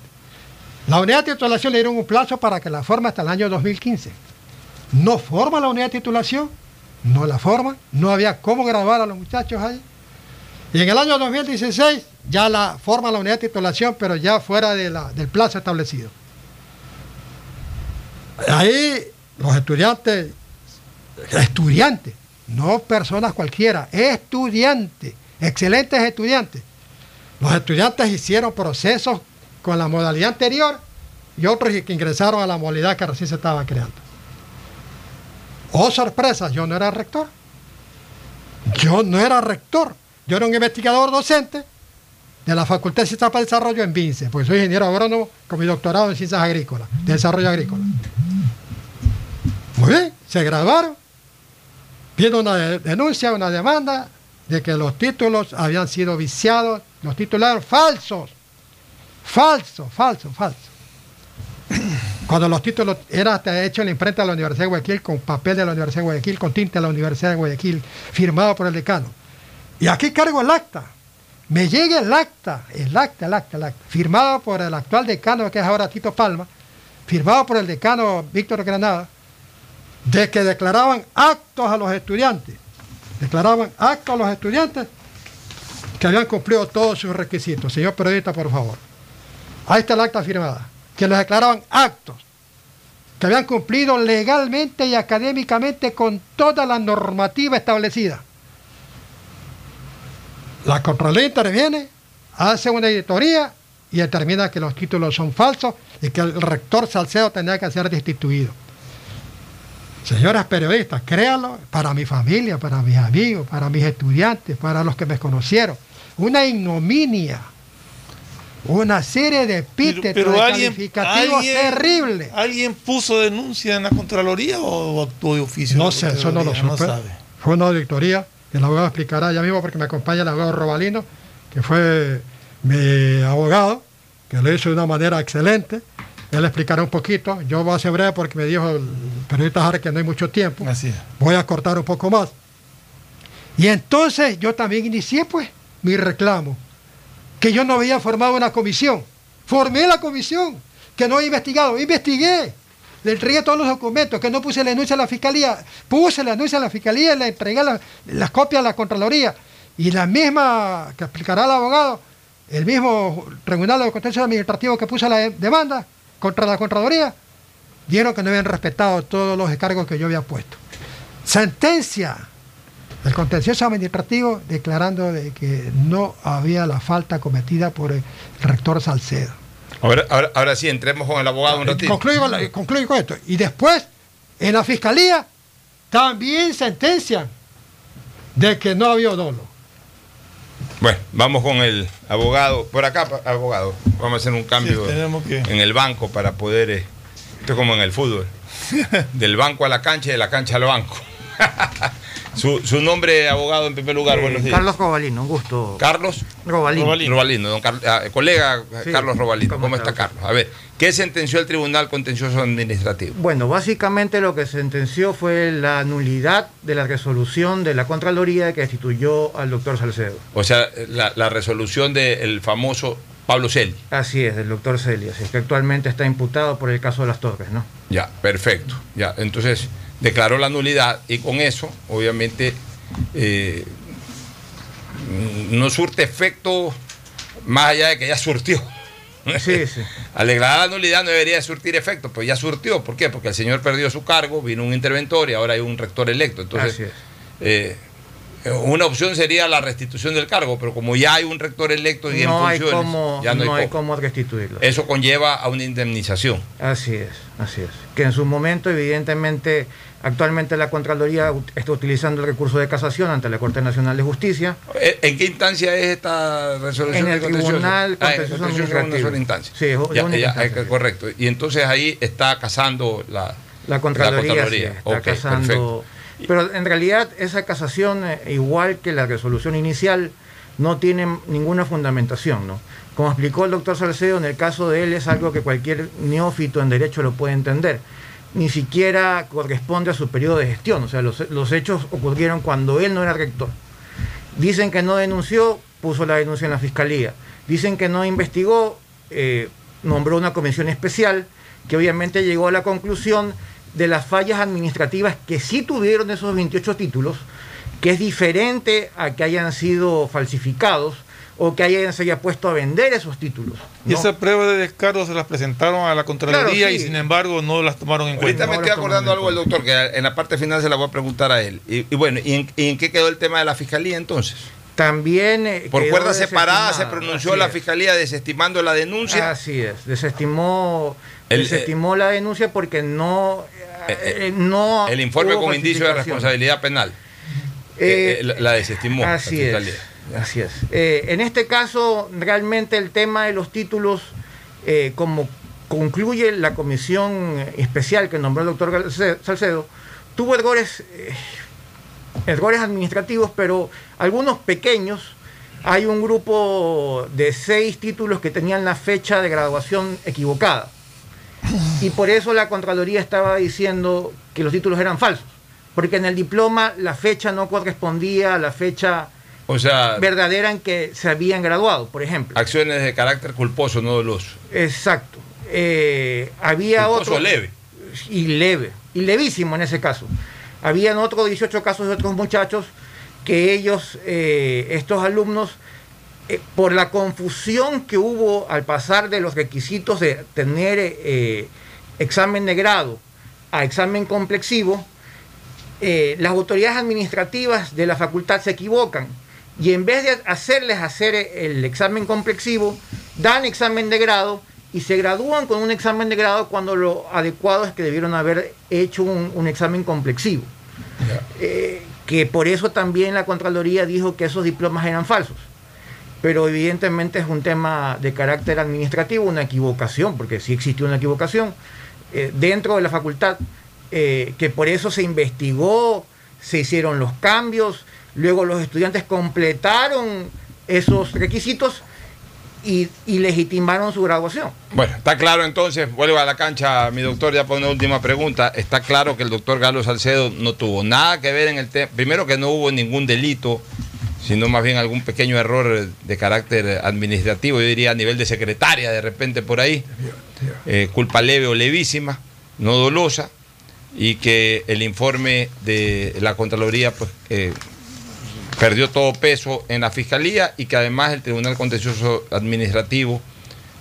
La unidad de titulación le dieron un plazo para que la forme hasta el año 2015. No forma la unidad de titulación, no la forma, no había cómo grabar a los muchachos ahí. Y en el año 2016 ya la forma la unidad de titulación, pero ya fuera de la, del plazo establecido. Ahí los estudiantes, estudiantes, no personas cualquiera, estudiantes, excelentes estudiantes. Los estudiantes hicieron procesos con la modalidad anterior y otros que ingresaron a la modalidad que recién se estaba creando. Oh, sorpresa, yo no era rector. Yo no era rector. Yo era un investigador docente de la Facultad de Ciencias para el Desarrollo en Vince, porque soy ingeniero agrónomo con mi doctorado en Ciencias Agrícolas, de Desarrollo Agrícola. Muy bien, se grabaron. Viene una denuncia, una demanda de que los títulos habían sido viciados, los eran falsos. Falso, falso, falso. Cuando los títulos eran hasta hechos en la imprenta de la Universidad de Guayaquil, con papel de la Universidad de Guayaquil, con tinta de la Universidad de Guayaquil, firmado por el decano. Y aquí cargo el acta. Me llega el acta, el acta, el acta, el acta, firmado por el actual decano, que es ahora Tito Palma, firmado por el decano Víctor Granada, de que declaraban actos a los estudiantes. Declaraban actos a los estudiantes que habían cumplido todos sus requisitos. Señor periodista, por favor. Ahí está el acta firmada. Que les declaraban actos que habían cumplido legalmente y académicamente con toda la normativa establecida. La Contraloría interviene, hace una editoría y determina que los títulos son falsos y que el rector Salcedo tenía que ser destituido. Señoras periodistas, créanlo, para mi familia, para mis amigos, para mis estudiantes, para los que me conocieron, una ignominia, una serie de epítetos Pero, pero de alguien, calificativos alguien- terribles. ¿Alguien puso denuncia en la Contraloría o actuó de oficio? No sé, eso no lo supe. sabe. Fue una auditoría, que el abogado explicará ya mismo porque me acompaña el abogado Robalino, que fue mi abogado, que lo hizo de una manera excelente. Él explicará un poquito. Yo voy a ser breve porque me dijo el periodista Jara que no hay mucho tiempo. Así es. Voy a cortar un poco más. Y entonces yo también inicié pues mi reclamo, que yo no había formado una comisión. Formé la comisión, que no he investigado. Investigué. Le entregué todos los documentos, que no puse la denuncia a la fiscalía. Puse la denuncia a la fiscalía y le entregué la- las copias a la Contraloría. Y la misma, que explicará el abogado, el mismo Tribunal de Contencioso Administrativo que puso la de- demanda contra la Contraloría, dieron que no habían respetado todos los encargos que yo había puesto. Sentencia del contencioso administrativo declarando de que no había la falta cometida por el rector Salcedo. Ahora, ahora, ahora sí, entremos con el abogado un ratito. Concluyo con, la- concluyo con esto. Y después, en la fiscalía, también sentencian de que no había dolo. Bueno, vamos con el abogado. Por acá, abogado. Vamos a hacer un cambio Sí, tenemos que- en el banco para poder. eh, esto es como en el fútbol. Del banco a la cancha y de la cancha al banco. su, su nombre, abogado, en primer lugar. Eh, buenos días. Carlos Robalino, un gusto. Carlos Robalino. Robalino, don Car- ah, colega Sí, Carlos Robalino. ¿cómo ¿Cómo, está está, Carlos? A ver, ¿qué sentenció el Tribunal Contencioso Administrativo? Bueno, básicamente lo que sentenció fue la nulidad de la resolución de la Contraloría que destituyó al doctor Salcedo. O sea, la, la resolución del famoso Pablo Celi. Así es, del doctor Celia, así es que actualmente está imputado por el caso de las torres, ¿no? Ya, perfecto. Ya, entonces declaró la nulidad y con eso, obviamente, eh, no surte efecto más allá de que ya surtió. Sí, sí. Al declarar la nulidad no debería surtir efecto, pues ya surtió. ¿Por qué? Porque el señor perdió su cargo, vino un interventor y ahora hay un rector electo. Entonces, Así es. eh, Una opción sería la restitución del cargo, pero como ya hay un rector electo y no en hay funciones, cómo, ya no, no hay, hay cómo. cómo restituirlo. Eso conlleva a una indemnización. Así es, así es. Que en su momento, evidentemente, actualmente la Contraloría está utilizando el recurso de casación ante la Corte Nacional de Justicia. ¿En en qué instancia es esta resolución? En el contencioso? Tribunal Ah, Contencioso una Administrativo. sola instancia. Sí, es Ya, ya, instancia, eh, correcto. Y entonces ahí está casando la, La Contraloría, Contraloría. sí, está casando. Pero en realidad esa casación, eh, igual que la resolución inicial, no tiene ninguna fundamentación, ¿no? Como explicó el doctor Salcedo, en el caso de él es algo que cualquier neófito en derecho lo puede entender. Ni siquiera corresponde a su periodo de gestión, o sea, los, los hechos ocurrieron cuando él no era rector. Dicen que no denunció, puso la denuncia en la fiscalía. Dicen que no investigó, eh, nombró una comisión especial que obviamente llegó a la conclusión de las fallas administrativas que sí tuvieron esos 28 títulos, que es diferente a que hayan sido falsificados o que hayan, se haya puesto a vender esos títulos. Y ¿no? esas pruebas de descargo se las presentaron a la Contraloría Claro, sí. y sin embargo no las tomaron en Ahorita cuenta. me estoy acordando algo del doctor, que en la parte final se la voy a preguntar a él. Y, y bueno, ¿y en, y en qué quedó el tema de la fiscalía entonces? También. eh, Por cuerda separada se pronunció la fiscalía desestimando la denuncia. Así es, desestimó, El, desestimó la denuncia porque no, eh, no el informe con indicio de responsabilidad penal. Eh, Eh, la, la desestimó. la Así es. Así es. Eh, en este caso, realmente el tema de los títulos, eh, como concluye la comisión especial que nombró el doctor Salcedo, tuvo errores, eh, errores administrativos, pero algunos pequeños. Hay un grupo de seis títulos que tenían la fecha de graduación equivocada. Y por eso la Contraloría estaba diciendo que los títulos eran falsos. Porque en el diploma la fecha no correspondía a la fecha O sea, verdadera en que se habían graduado, por ejemplo. acciones de carácter culposo, no doloso. Exacto. Eh, había Culposo otro. leve. Y leve. Y levísimo en ese caso. Habían otros 18 casos de otros muchachos que ellos, eh, estos alumnos, eh, por la confusión que hubo al pasar de los requisitos de tener eh, examen de grado a examen complexivo, eh, las autoridades administrativas de la facultad se equivocan y en vez de hacerles hacer el examen complexivo, dan examen de grado y se gradúan con un examen de grado cuando lo adecuado es que debieron haber hecho un, un examen complexivo. Eh, que por eso también la Contraloría dijo que esos diplomas eran falsos. Pero evidentemente es un tema de carácter administrativo, una equivocación, porque sí existió una equivocación eh, dentro de la facultad, eh, que por eso se investigó, se hicieron los cambios, luego los estudiantes completaron esos requisitos y, y legitimaron su graduación. Bueno, está claro entonces, vuelvo a la cancha, mi doctor, ya por una última pregunta. Está claro que el doctor Galo Salcedo no tuvo nada que ver en el tema. Primero que no hubo ningún delito, sino más bien algún pequeño error de carácter administrativo, yo diría a nivel de secretaria, de repente por ahí. Eh, culpa leve o levísima, no dolosa, y que el informe de la Contraloría pues, perdió todo peso en la Fiscalía y que además el Tribunal Contencioso Administrativo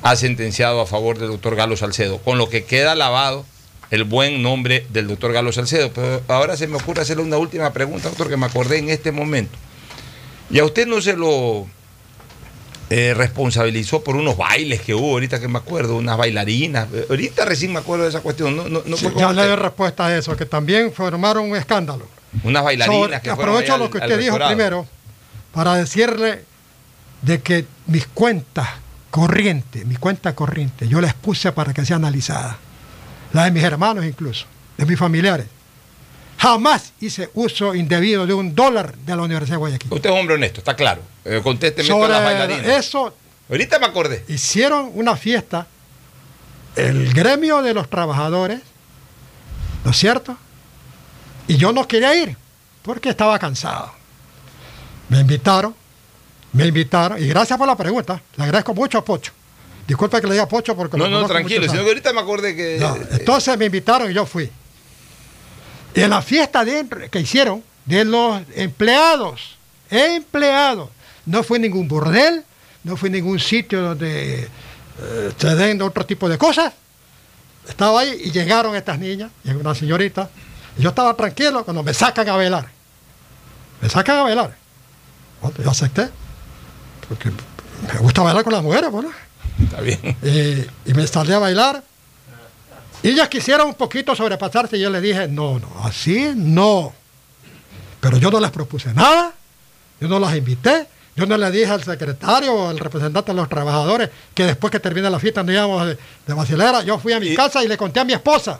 ha sentenciado a favor del doctor Galo Salcedo, con lo que queda lavado el buen nombre del doctor Galo Salcedo. Pero ahora se me ocurre hacerle una última pregunta, doctor, que me acordé en este momento. ¿Y a usted no se lo eh, responsabilizó por unos bailes que hubo, ahorita que me acuerdo, unas bailarinas? Eh, Ahorita recién me acuerdo de esa cuestión. No, no, no Sí, ya le doy respuesta a eso, que también formaron un escándalo. Unas bailarinas Sobre- que aprovecho lo que al usted dijo primero para decirle de que mis cuentas corrientes, mi cuenta corriente, yo las puse para que sea analizada. La de mis hermanos incluso, de mis familiares. Jamás hice uso indebido de un dólar de la Universidad de Guayaquil. Usted es hombre honesto, está claro. Eh, contésteme Sobre las bailarinas. eso, Ahorita me acordé. hicieron una fiesta, el gremio de los trabajadores, ¿no es cierto? Y yo no quería ir, porque estaba cansado. Me invitaron, me invitaron, y gracias por la pregunta, le agradezco mucho a Pocho. Disculpe que le diga Pocho porque No, no, tranquilo, sino que ahorita me acordé que. No, entonces me invitaron y yo fui. En la fiesta de- que hicieron de los empleados, empleados, no fue ningún bordel, no fue ningún sitio donde eh, se den otro tipo de cosas. Estaba ahí y llegaron estas niñas, y una señorita, y yo estaba tranquilo cuando me sacan a velar. me sacan a bailar. Bueno, yo acepté, porque me gusta bailar con las mujeres, bueno. Está bien. Y, y me salí a bailar. Y ellas quisieron un poquito sobrepasarse y yo les dije, no, no, así no. Pero yo no les propuse nada, yo no las invité, yo no le dije al secretario o al representante de los trabajadores que después que termine la fiesta no íbamos de, de vacilera. Yo fui a mi casa y le conté a mi esposa.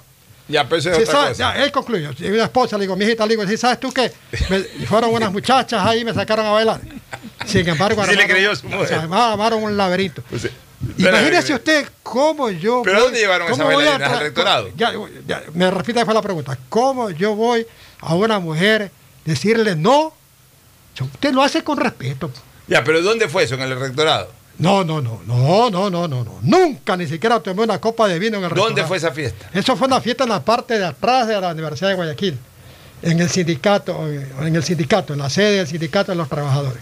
Ya, es Sí, otra ¿sabes? cosa. Ya, él concluyó. Y mi esposa le digo, mi hijita, le digo, ¿sí sabes tú qué? Me- y fueron unas muchachas ahí y me sacaron a bailar. Sin embargo, Sí le creyó su mujer. o sea, armaron un laberinto. Pues sí. Imagínese Espera, usted cómo yo. ¿Pero voy- dónde llevaron esas bailarinas? ¿Al rectorado? Ya, ya, me repite fue la pregunta. ¿Cómo yo voy a una mujer decirle no? Usted lo hace con respeto. Ya, pero ¿dónde fue eso? ¿En el rectorado? No, no, no, no, no, no, no, no. Nunca ni siquiera tomé una copa de vino en el ¿Dónde restaurante. fue esa fiesta? Eso fue una fiesta en la parte de atrás de la Universidad de Guayaquil, en el sindicato, en el sindicato, en la sede del sindicato de los trabajadores,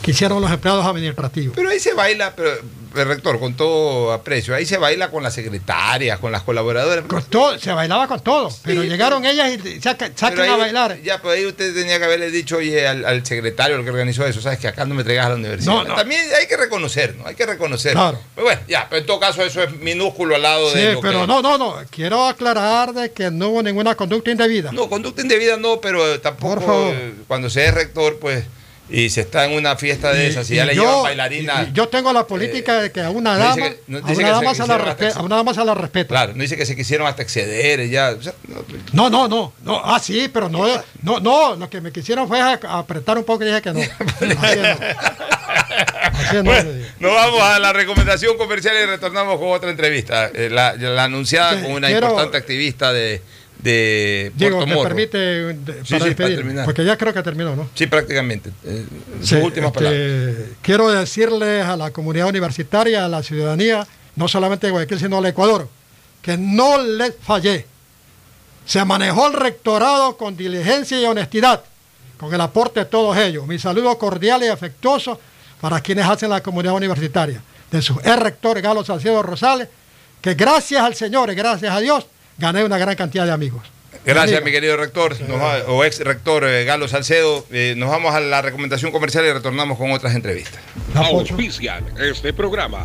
que hicieron los empleados administrativos. Pero ahí se baila, pero, rector, con todo aprecio, ahí se baila con las secretarias, con las colaboradoras. Con todo, se bailaba con todo, pero llegaron ellas y Pero ahí- a bailar. Ya, pues ahí usted tenía que haberle dicho, oye, al, al secretario el que organizó eso, sabes que acá no me traigas a la universidad. No, no. También hay que reconocer, ¿no? Hay que reconocer. Claro. Pero bueno, ya, pero en todo caso eso es minúsculo al lado Sí, de lo pero que... no, no, no. Quiero aclarar de que no hubo ninguna conducta indebida. No, conducta indebida no, pero tampoco Por favor. eh, cuando se es rector, pues, y se está en una fiesta de esas, y ya le yo- llevan bailarinas. yo tengo la política de que a una no dama, que- no a una dama se se la quisieron respe- hasta- a una dama se la respeta. Claro, no dice que se quisieron hasta exceder, ya. o sea, no, No, no, no. Ah, sí, pero no, no, no. Lo que me quisieron fue a- a apretar un poco y dije que no. Bueno, nos vamos a la recomendación comercial y retornamos con otra entrevista. Eh, la, la anunciada con una quiero- importante activista de, de Digo, Puerto me Moro. permite de- Sí, para sí, para despedir, terminar. porque ya creo que terminó, ¿no? Sí, prácticamente. Eh, Sí, últimas este, palabras. Quiero decirles a la comunidad universitaria, a la ciudadanía, no solamente de Guayaquil, sino al Ecuador, que no les fallé. Se manejó el rectorado con diligencia y honestidad, con el aporte de todos ellos. Mi saludo cordial y afectuoso para quienes hacen la comunidad universitaria. De su ex rector Galo Salcedo Rosales, que gracias al Señor y gracias a Dios gané una gran cantidad de amigos. Gracias, mi querido rector, va- o ex rector eh, Galo Salcedo. Eh, nos vamos a la recomendación comercial y retornamos con otras entrevistas. Auspician este programa.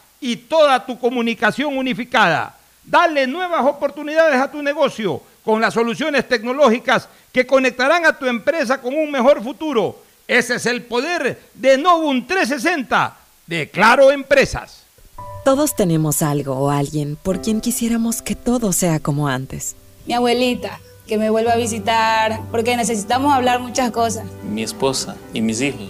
y toda tu comunicación unificada. Dale nuevas oportunidades a tu negocio con las soluciones tecnológicas que conectarán a tu empresa con un mejor futuro. Ese es el poder de Novum 360 de Claro Empresas. Todos tenemos algo o alguien por quien quisiéramos que todo sea como antes. Mi abuelita, que me vuelva a visitar, porque necesitamos hablar muchas cosas. Mi esposa y mis hijos,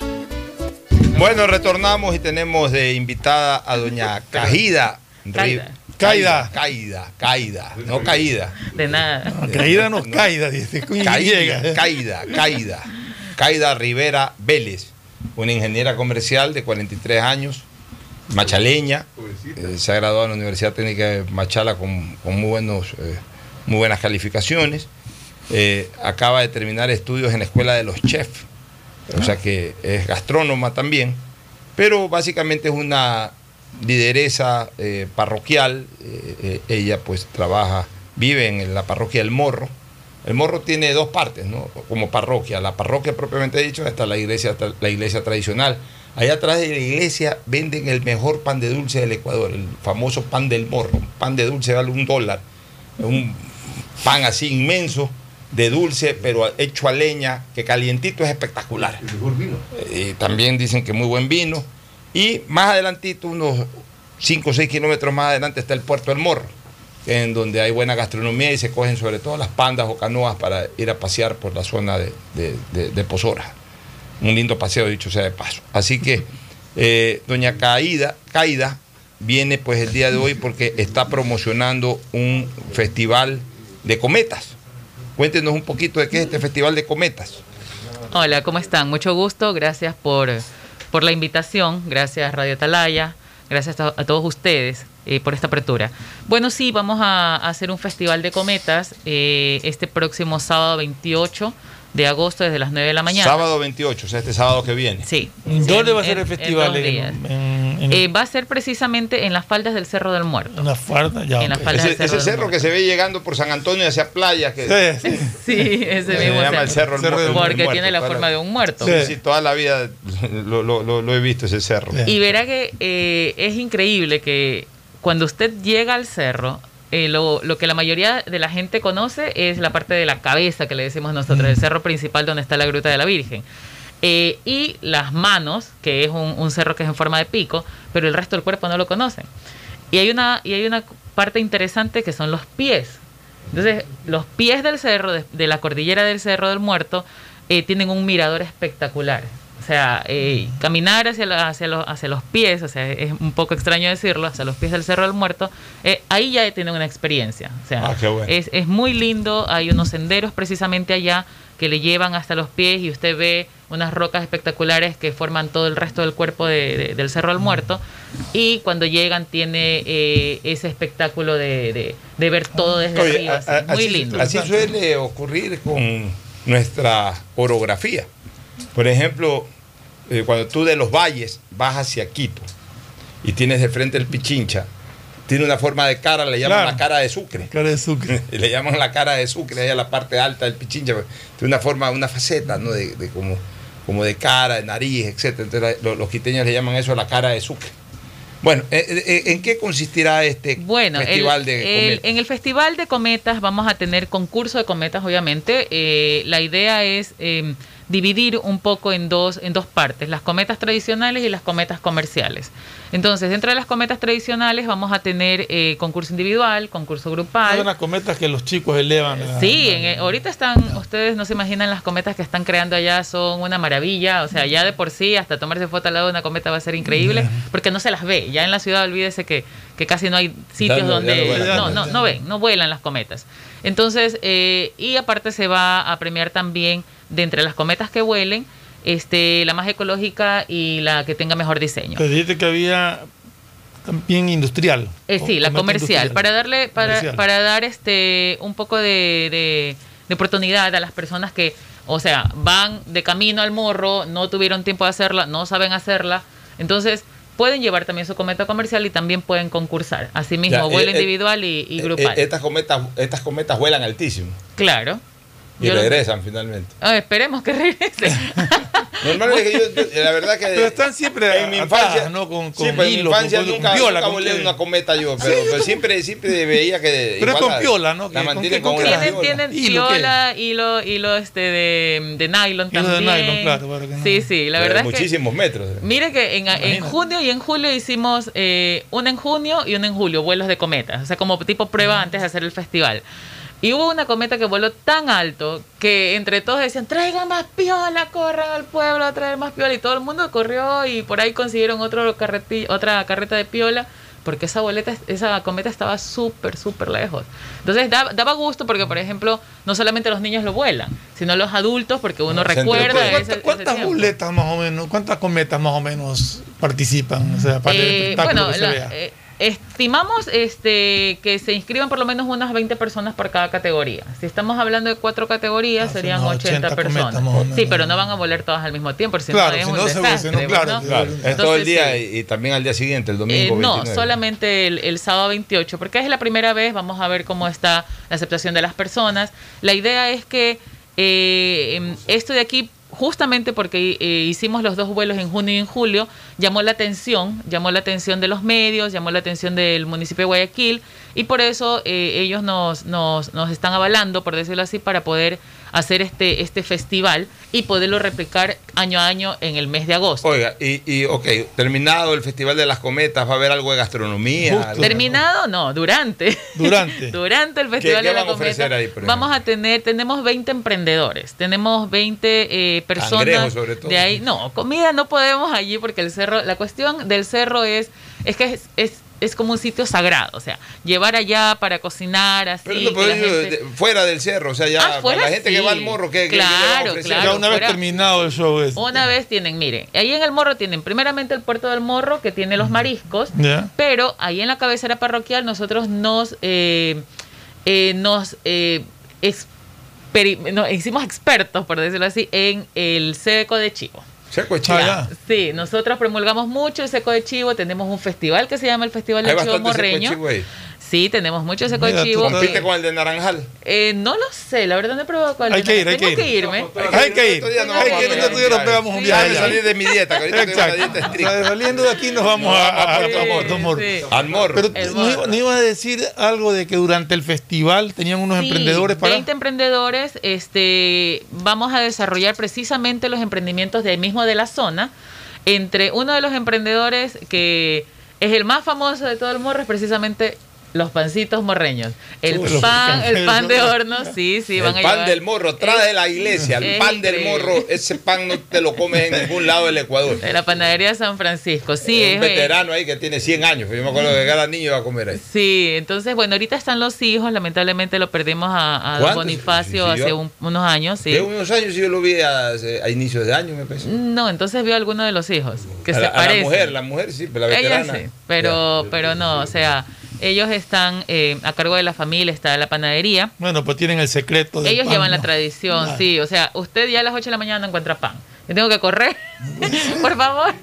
Bueno, retornamos y tenemos de invitada a doña Cajida. Caída. Caída. Caída, caída, no caída. De nada. caída no caída, dice. Caída, caída, caída. Caída Rivera Vélez, una ingeniera comercial de 43 años, machaleña, eh, se ha graduado en la Universidad Técnica de Machala con, con muy, buenos, eh, muy buenas calificaciones. Eh, acaba de terminar estudios en la Escuela de los Chefs, o sea que es gastrónoma también, pero básicamente es una lideresa eh, parroquial. eh, eh, ella pues trabaja, vive en la parroquia El Morro. El Morro tiene dos partes, ¿no? Como parroquia. La parroquia propiamente dicho está la iglesia, la iglesia tradicional. Allá atrás de la iglesia venden el mejor pan de dulce del Ecuador, el famoso pan del Morro. Un pan de dulce vale un dólar. Un pan así inmenso de dulce, pero hecho a leña, que calientito es espectacular. El mejor vino. también dicen que muy buen vino. Y más adelantito, unos 5 o 6 kilómetros más adelante, está el puerto del Morro, en donde hay buena gastronomía y se cogen sobre todo las pandas o canoas para ir a pasear por la zona de, de, de- de Pozora. Un lindo paseo, dicho sea de paso. Así que eh, doña Caída, Caída viene pues el día de hoy porque está promocionando un festival de cometas. Cuéntenos un poquito de qué es este festival de cometas. Hola, ¿cómo están? Mucho gusto, gracias por, por la invitación, gracias Radio Atalaya, gracias a, todos ustedes eh, por esta apertura. Bueno, sí, vamos a, a hacer un festival de cometas eh, este próximo sábado 28 de agosto desde las 9 de la mañana. Sábado 28, o sea, este sábado que viene. Sí. ¿Dónde Sí, va a ser en- el festival? en En- en- en- Eh, va a ser precisamente en las faldas del Cerro del Muerto. Una falda, ya. en las faldas Ese, del Cerro ese del cerro que se ve llegando por San Antonio hacia playa. Que Sí, sí. Sí, ese Se mismo llama el cerro, el cerro. Muerto, Porque muerto, tiene la forma de un muerto. Sí, sí, toda la vida lo, lo- lo- lo he visto ese cerro. Y verá que eh, es increíble que cuando usted llega al cerro, eh, lo, lo que la mayoría de la gente conoce es la parte de la cabeza que le decimos nosotros, el cerro principal donde está la Gruta de la Virgen. Eh, y las manos, que es un, un cerro que es en forma de pico, pero el resto del cuerpo no lo conocen. Y hay una, y hay una parte interesante que son los pies. Entonces, los pies del cerro, de, de la cordillera del Cerro del Muerto, eh, tienen un mirador espectacular. O sea, eh, caminar hacia, la- hacia, los, hacia los pies, o sea, es un poco extraño decirlo, hacia los pies del Cerro del Muerto, eh, ahí ya tienen una experiencia. O sea, Ah, qué bueno. es, es muy lindo, hay unos senderos precisamente allá que le llevan hasta los pies y usted ve unas rocas espectaculares que forman todo el resto del cuerpo de- de- del Cerro del Muerto y cuando llegan tiene eh, ese espectáculo de, de- de ver todo desde Oye, arriba, a- así, a- muy así- lindo. Así suele ocurrir con nuestra orografía. Por ejemplo, eh, cuando tú de los valles vas hacia Quito y tienes de frente el Pichincha, tiene una forma de cara, le llaman Claro. la cara de Sucre. Cara de Sucre. Y le llaman la cara de Sucre, ahí a la parte alta del Pichincha. Tiene una forma, una faceta, ¿no? De, de como, como de cara, de nariz, etc. Entonces la- los, los quiteños le llaman eso la cara de Sucre. Bueno, eh, eh, ¿en qué consistirá este Bueno, el- festival de el- cometas? en el Festival de Cometas vamos a tener concurso de cometas, obviamente. Eh, la idea es eh, dividir un poco en dos, en dos partes, las cometas tradicionales y las cometas comerciales. Entonces, dentro de las cometas tradicionales vamos a tener eh, concurso individual, concurso grupal. Son las cometas que los chicos elevan. Sí, en- eh, ahorita están, ustedes no se imaginan las cometas que están creando allá, son una maravilla, o sea, ya de por sí, hasta tomarse foto al lado de una cometa va a ser increíble, porque no se las ve, ya en la ciudad olvídese que, que casi no hay sitios Ya no- ya donde, no vuelan. no, no, no ven, no vuelan las cometas. Entonces, eh, y aparte se va a premiar también, de entre las cometas que vuelen, este, la más ecológica y la que tenga mejor diseño. Pero dijiste que había también industrial. Eh, sí, la comercial, para darle, para, Comercial. para dar este un poco de, de- de oportunidad a las personas que, o sea, van de camino al morro, no tuvieron tiempo de hacerla, no saben hacerla, entonces pueden llevar también su cometa comercial y también pueden concursar. Asimismo, Ya, vuelo eh, eh, individual y, y Eh, grupal. eh, estas, cometas, estas cometas vuelan altísimo claro. Y Yo lo- regresan finalmente. Ah, esperemos que regrese. Normalmente yo, yo- la verdad que Pero están siempre en mi infancia, ¿no? Con- sí, con pero en mi infancia con- con nunca, piola, nunca con volé que- una cometa yo, pero, pero siempre, siempre veía que Pero es igual con la- piola, ¿no? La Que- ¿con mantienen con con una Tienen, piola. tienen piola, hilo, hilo este de, de nylon Hilo de también. nylon, claro, para que no- Sí, sí, la de verdad es que muchísimos metros. Mire que en, en junio y en julio hicimos eh, una en junio y una en julio, vuelos de cometas, o sea, como tipo prueba antes de hacer el festival. Y hubo una cometa que voló tan alto que entre todos decían, traigan más piola, corran al pueblo a traer más piola. Y todo el mundo corrió y por ahí consiguieron otro carreti- otra carreta de piola porque esa boleta, esa cometa estaba súper, súper lejos. Entonces daba, daba gusto porque, por ejemplo, no solamente los niños lo vuelan, sino los adultos porque uno recuerda ese, ese ¿Cuántas boletas más o menos, cuántas cometas más o menos participan? O sea, para el Eh, bueno, que se la- vea. eh, estimamos este que se inscriban por lo menos unas 20 personas por cada categoría. Si estamos hablando de cuatro categorías, Ah, serían unas 80, 80 personas. Sí, pero no van a volar todas al mismo tiempo, si Claro, no es si un no se- no, desastre, claro, ¿no? Claro, es todo el día sí. y, también al día siguiente, el Eh, domingo. no, 29. solamente el, el sábado 28, porque es la primera vez, vamos a ver cómo está la aceptación de las personas. La idea es que eh, em, esto de aquí, justamente porque eh, hicimos los dos vuelos en junio y en julio, llamó la atención, llamó la atención de los medios, llamó la atención del municipio de Guayaquil, y por eso eh, ellos nos, nos, nos están avalando, por decirlo así, para poder hacer este, este festival y poderlo replicar año a año en el mes de agosto. Oiga, y, y ok, terminado el Festival de las Cometas, ¿va a haber algo de gastronomía? Justo. algo? Terminado, no, durante. Durante. Durante el Festival qué de la van a ofrecer Cometa ahí, por ejemplo? vamos a tener, tenemos 20 emprendedores, tenemos 20 eh, personas sobre todo. de ahí. No, comida no podemos allí porque el cerro, la cuestión del cerro es, es que es, es, es como un sitio sagrado, o sea, llevar allá para cocinar, así. Pero no, que pero gente- fuera del cerro, o sea, ya Ah, fuera la gente que va al morro, ¿qué, qué- qué le van a Claro, ofrecer? claro. ya una vez terminado el show es. Una vez tienen, mire, ahí en el morro tienen primeramente el puerto del morro que tiene los mariscos, pero ahí en la cabecera parroquial nosotros nos, eh, eh, nos eh, experi- no, hicimos expertos, por decirlo así, en el seco de chivo. Seco de chivo. Ah, ya. Sí, nosotros promulgamos mucho el seco de chivo, tenemos un festival que se llama el Festival del Chivo bastante seco de Morreño. chivo ahí. Sí, tenemos mucho seco Mira de tú, chivo. ¿Compite con el de Naranjal? Eh, no lo sé, la verdad no he probado cuál Hay es. que ir, hay Tengo que ir. irme. Hay que ir. Hay que a ir. Otro día nos pegamos un viaje. salir de mi dieta, que ahorita tengo una dieta Exacto. estricta. Saliendo de aquí nos vamos a, a, a, Sí, a- a- a- Morro. sí. Al morro. Pero El ¿no iba, a decir algo de que durante el festival tenían unos emprendedores para. 20 emprendedores. Este, vamos a desarrollar precisamente los emprendimientos de ahí mismo de la zona. Entre uno de los emprendedores que es el más famoso de todo el morro es precisamente los pancitos morreños. El Uy, pan, el pan de horno, sí, sí, el van a pan llevar- del morro, trae de la iglesia, el pan del morro, ese pan no te lo comes en ningún lado del Ecuador. De la panadería San Francisco, sí. es un es- veterano ahí que tiene 100 años, yo me acuerdo que cada niño iba a comer ahí. Sí, entonces, bueno, ahorita están los hijos, lamentablemente lo perdimos a, a don. Bonifacio hace un- unos años, sí. De unos años yo lo vi a, a inicios de año, me parece. No, entonces vio a alguno de los hijos que a, se la, a la mujer, la mujer sí, pero la Ella veterana. sí, pero, pero no, o sea, ellos están eh, a cargo de la familia, está la panadería. Bueno, pues tienen el secreto. del Ellos pan, llevan la tradición, Claro. sí. O sea, usted ya a las 8 de la mañana no encuentra pan. Yo tengo que correr. Por favor.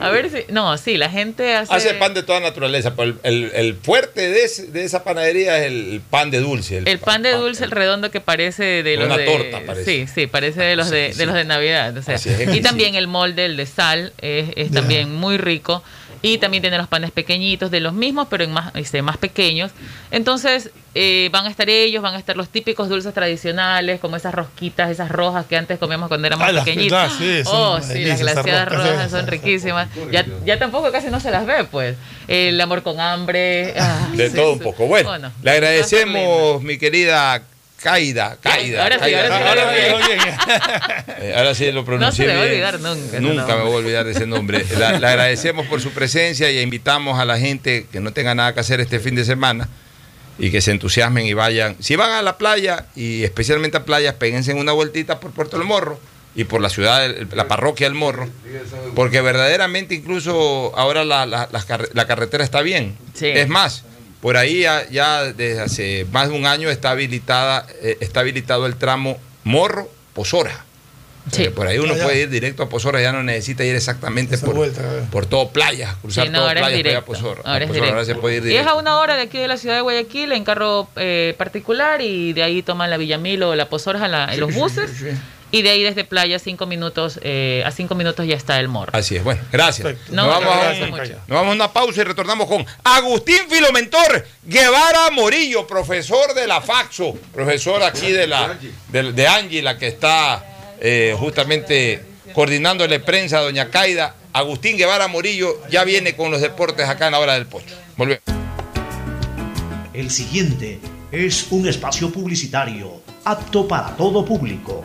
A ver si. No, sí, la gente hace. Hace pan de toda naturaleza, pero el, el- el fuerte de, ese- de esa panadería es el pan de dulce. El pan de dulce, el redondo que parece de los Una de... torta, parece. Sí, sí, parece de los de, los de Navidad. o sea. Es, y también el molde, el de sal, es, es también muy rico. Y también tiene los panes pequeñitos, de los mismos, pero en más, este, más pequeños. Entonces, eh, van a estar ellos, van a estar los típicos dulces tradicionales, como esas rosquitas, esas rojas que antes comíamos cuando éramos Ah, las- pequeñitos. ah, sí, oh, sí, las glaciadas rojas son riquísimas. Ya, ya tampoco casi no se las ve, pues. El amor con hambre. ah, De sí, todo un poco. Bueno, Bueno, le agradecemos, mi querida Caida. Caida. Ahora sí, Caida. ahora sí, Ahora ahora sí, sí. oye. Eh, ahora sí lo pronuncié No se le va a bien. olvidar nunca Nunca me voy a olvidar de ese nombre. La- le agradecemos por su presencia y invitamos a la gente que no tenga nada que hacer este fin de semana y que se entusiasmen y vayan. Si van a la playa y especialmente a playas, péguense en una vueltita por Puerto del Morro y por la ciudad, la parroquia del Morro, porque verdaderamente incluso ahora la, la- la carre- la carretera está bien. Es más, por ahí ya, ya desde hace más de un año está habilitada, eh, está habilitado el tramo Morro Pozora. O sea, que por ahí uno ya. puede ir directo a Pozora, ya no necesita ir exactamente por, vuelta, eh. por todo playas, cruzar Sí, no, todo playas para ir a directo. Pozora. A Ahora Pozora ahora directo. se puede ir Y es directo. a una hora de aquí de la ciudad de Guayaquil en carro eh, particular y de ahí toman la Villamil o la Pozorja en, la- en los Sí, sí, buses. Y de ahí desde playa cinco minutos, eh, a cinco minutos ya está el morro. Así es, bueno, gracias. No, nos, vamos a, gracias mucho. nos vamos a una pausa y retornamos con Agustín Filomentor Guevara Morillo, profesor de la Faxo, profesor aquí de la de, de Angie, la que está eh, justamente coordinándole prensa a Doña Caida. Agustín Guevara Morillo ya viene con los deportes acá en la hora del pocho. Volvemos. El siguiente es un espacio publicitario apto para todo público.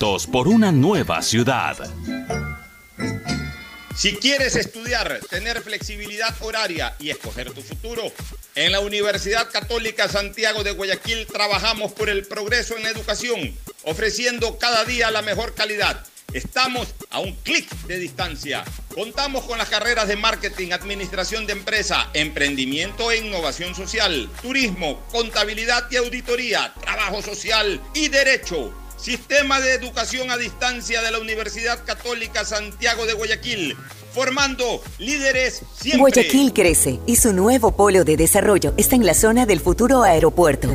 por una nueva ciudad. Si quieres estudiar, tener flexibilidad horaria y escoger tu futuro, en la Universidad Católica Santiago de Guayaquil trabajamos por el progreso en la educación, ofreciendo cada día la mejor calidad. Estamos a un clic de distancia. Contamos con las carreras de marketing, administración de empresa, emprendimiento e innovación social, turismo, contabilidad y auditoría, trabajo social y derecho. Sistema de Educación a Distancia de la Universidad Católica Santiago de Guayaquil, formando líderes siempre. Guayaquil crece y su nuevo polo de desarrollo está en la zona del futuro aeropuerto.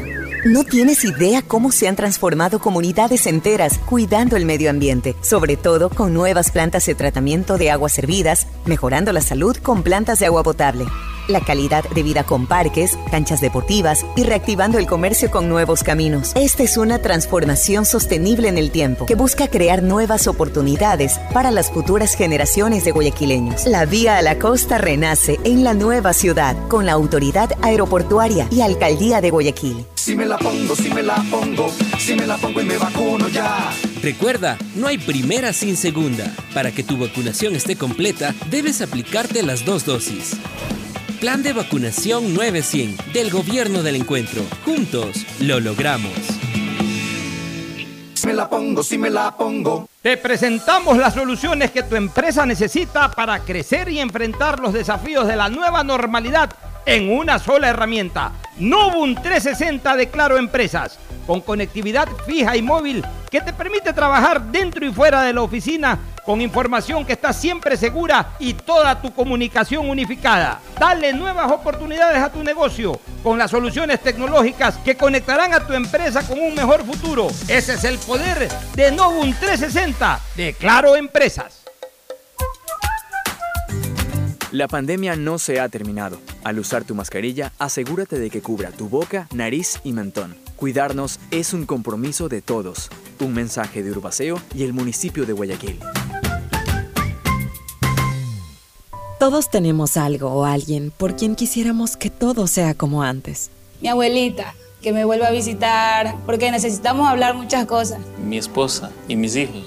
No tienes idea cómo se han transformado comunidades enteras cuidando el medio ambiente, sobre todo con nuevas plantas de tratamiento de aguas servidas, mejorando la salud con plantas de agua potable, la calidad de vida con parques, canchas deportivas y reactivando el comercio con nuevos caminos. Esta es una transformación sostenible en el tiempo que busca crear nuevas oportunidades para las futuras generaciones de guayaquileños. La vía a la costa renace en la nueva ciudad con la autoridad aeroportuaria y alcaldía de Guayaquil. Si me la pongo, si me la pongo, si me la pongo y me vacuno ya. Recuerda, no hay primera sin segunda. Para que tu vacunación esté completa, debes aplicarte las dos dosis. Plan de vacunación 900 del Gobierno del Encuentro. Juntos lo logramos. Si me la pongo, si me la pongo. Te presentamos las soluciones que tu empresa necesita para crecer y enfrentar los desafíos de la nueva normalidad en una sola herramienta. Novum 360 de Claro Empresas, con conectividad fija y móvil que te permite trabajar dentro y fuera de la oficina con información que está siempre segura y toda tu comunicación unificada. Dale nuevas oportunidades a tu negocio con las soluciones tecnológicas que conectarán a tu empresa con un mejor futuro. Ese es el poder de Novum 360 de Claro Empresas. La pandemia no se ha terminado. Al usar tu mascarilla, asegúrate de que cubra tu boca, nariz y mentón. Cuidarnos es un compromiso de todos. Un mensaje de Urbaceo y el municipio de Guayaquil. Todos tenemos algo o alguien por quien quisiéramos que todo sea como antes. Mi abuelita, que me vuelva a visitar, porque necesitamos hablar muchas cosas. Mi esposa y mis hijos,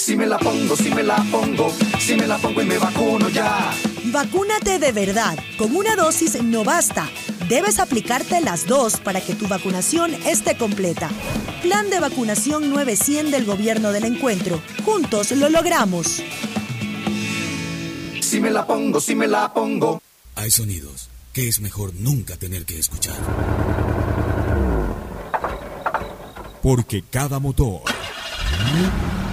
Si me la pongo, si me la pongo, si me la pongo y me vacuno ya. Vacúnate de verdad. Con una dosis no basta. Debes aplicarte las dos para que tu vacunación esté completa. Plan de vacunación 900 del Gobierno del Encuentro. Juntos lo logramos. Si me la pongo, si me la pongo. Hay sonidos que es mejor nunca tener que escuchar. Porque cada motor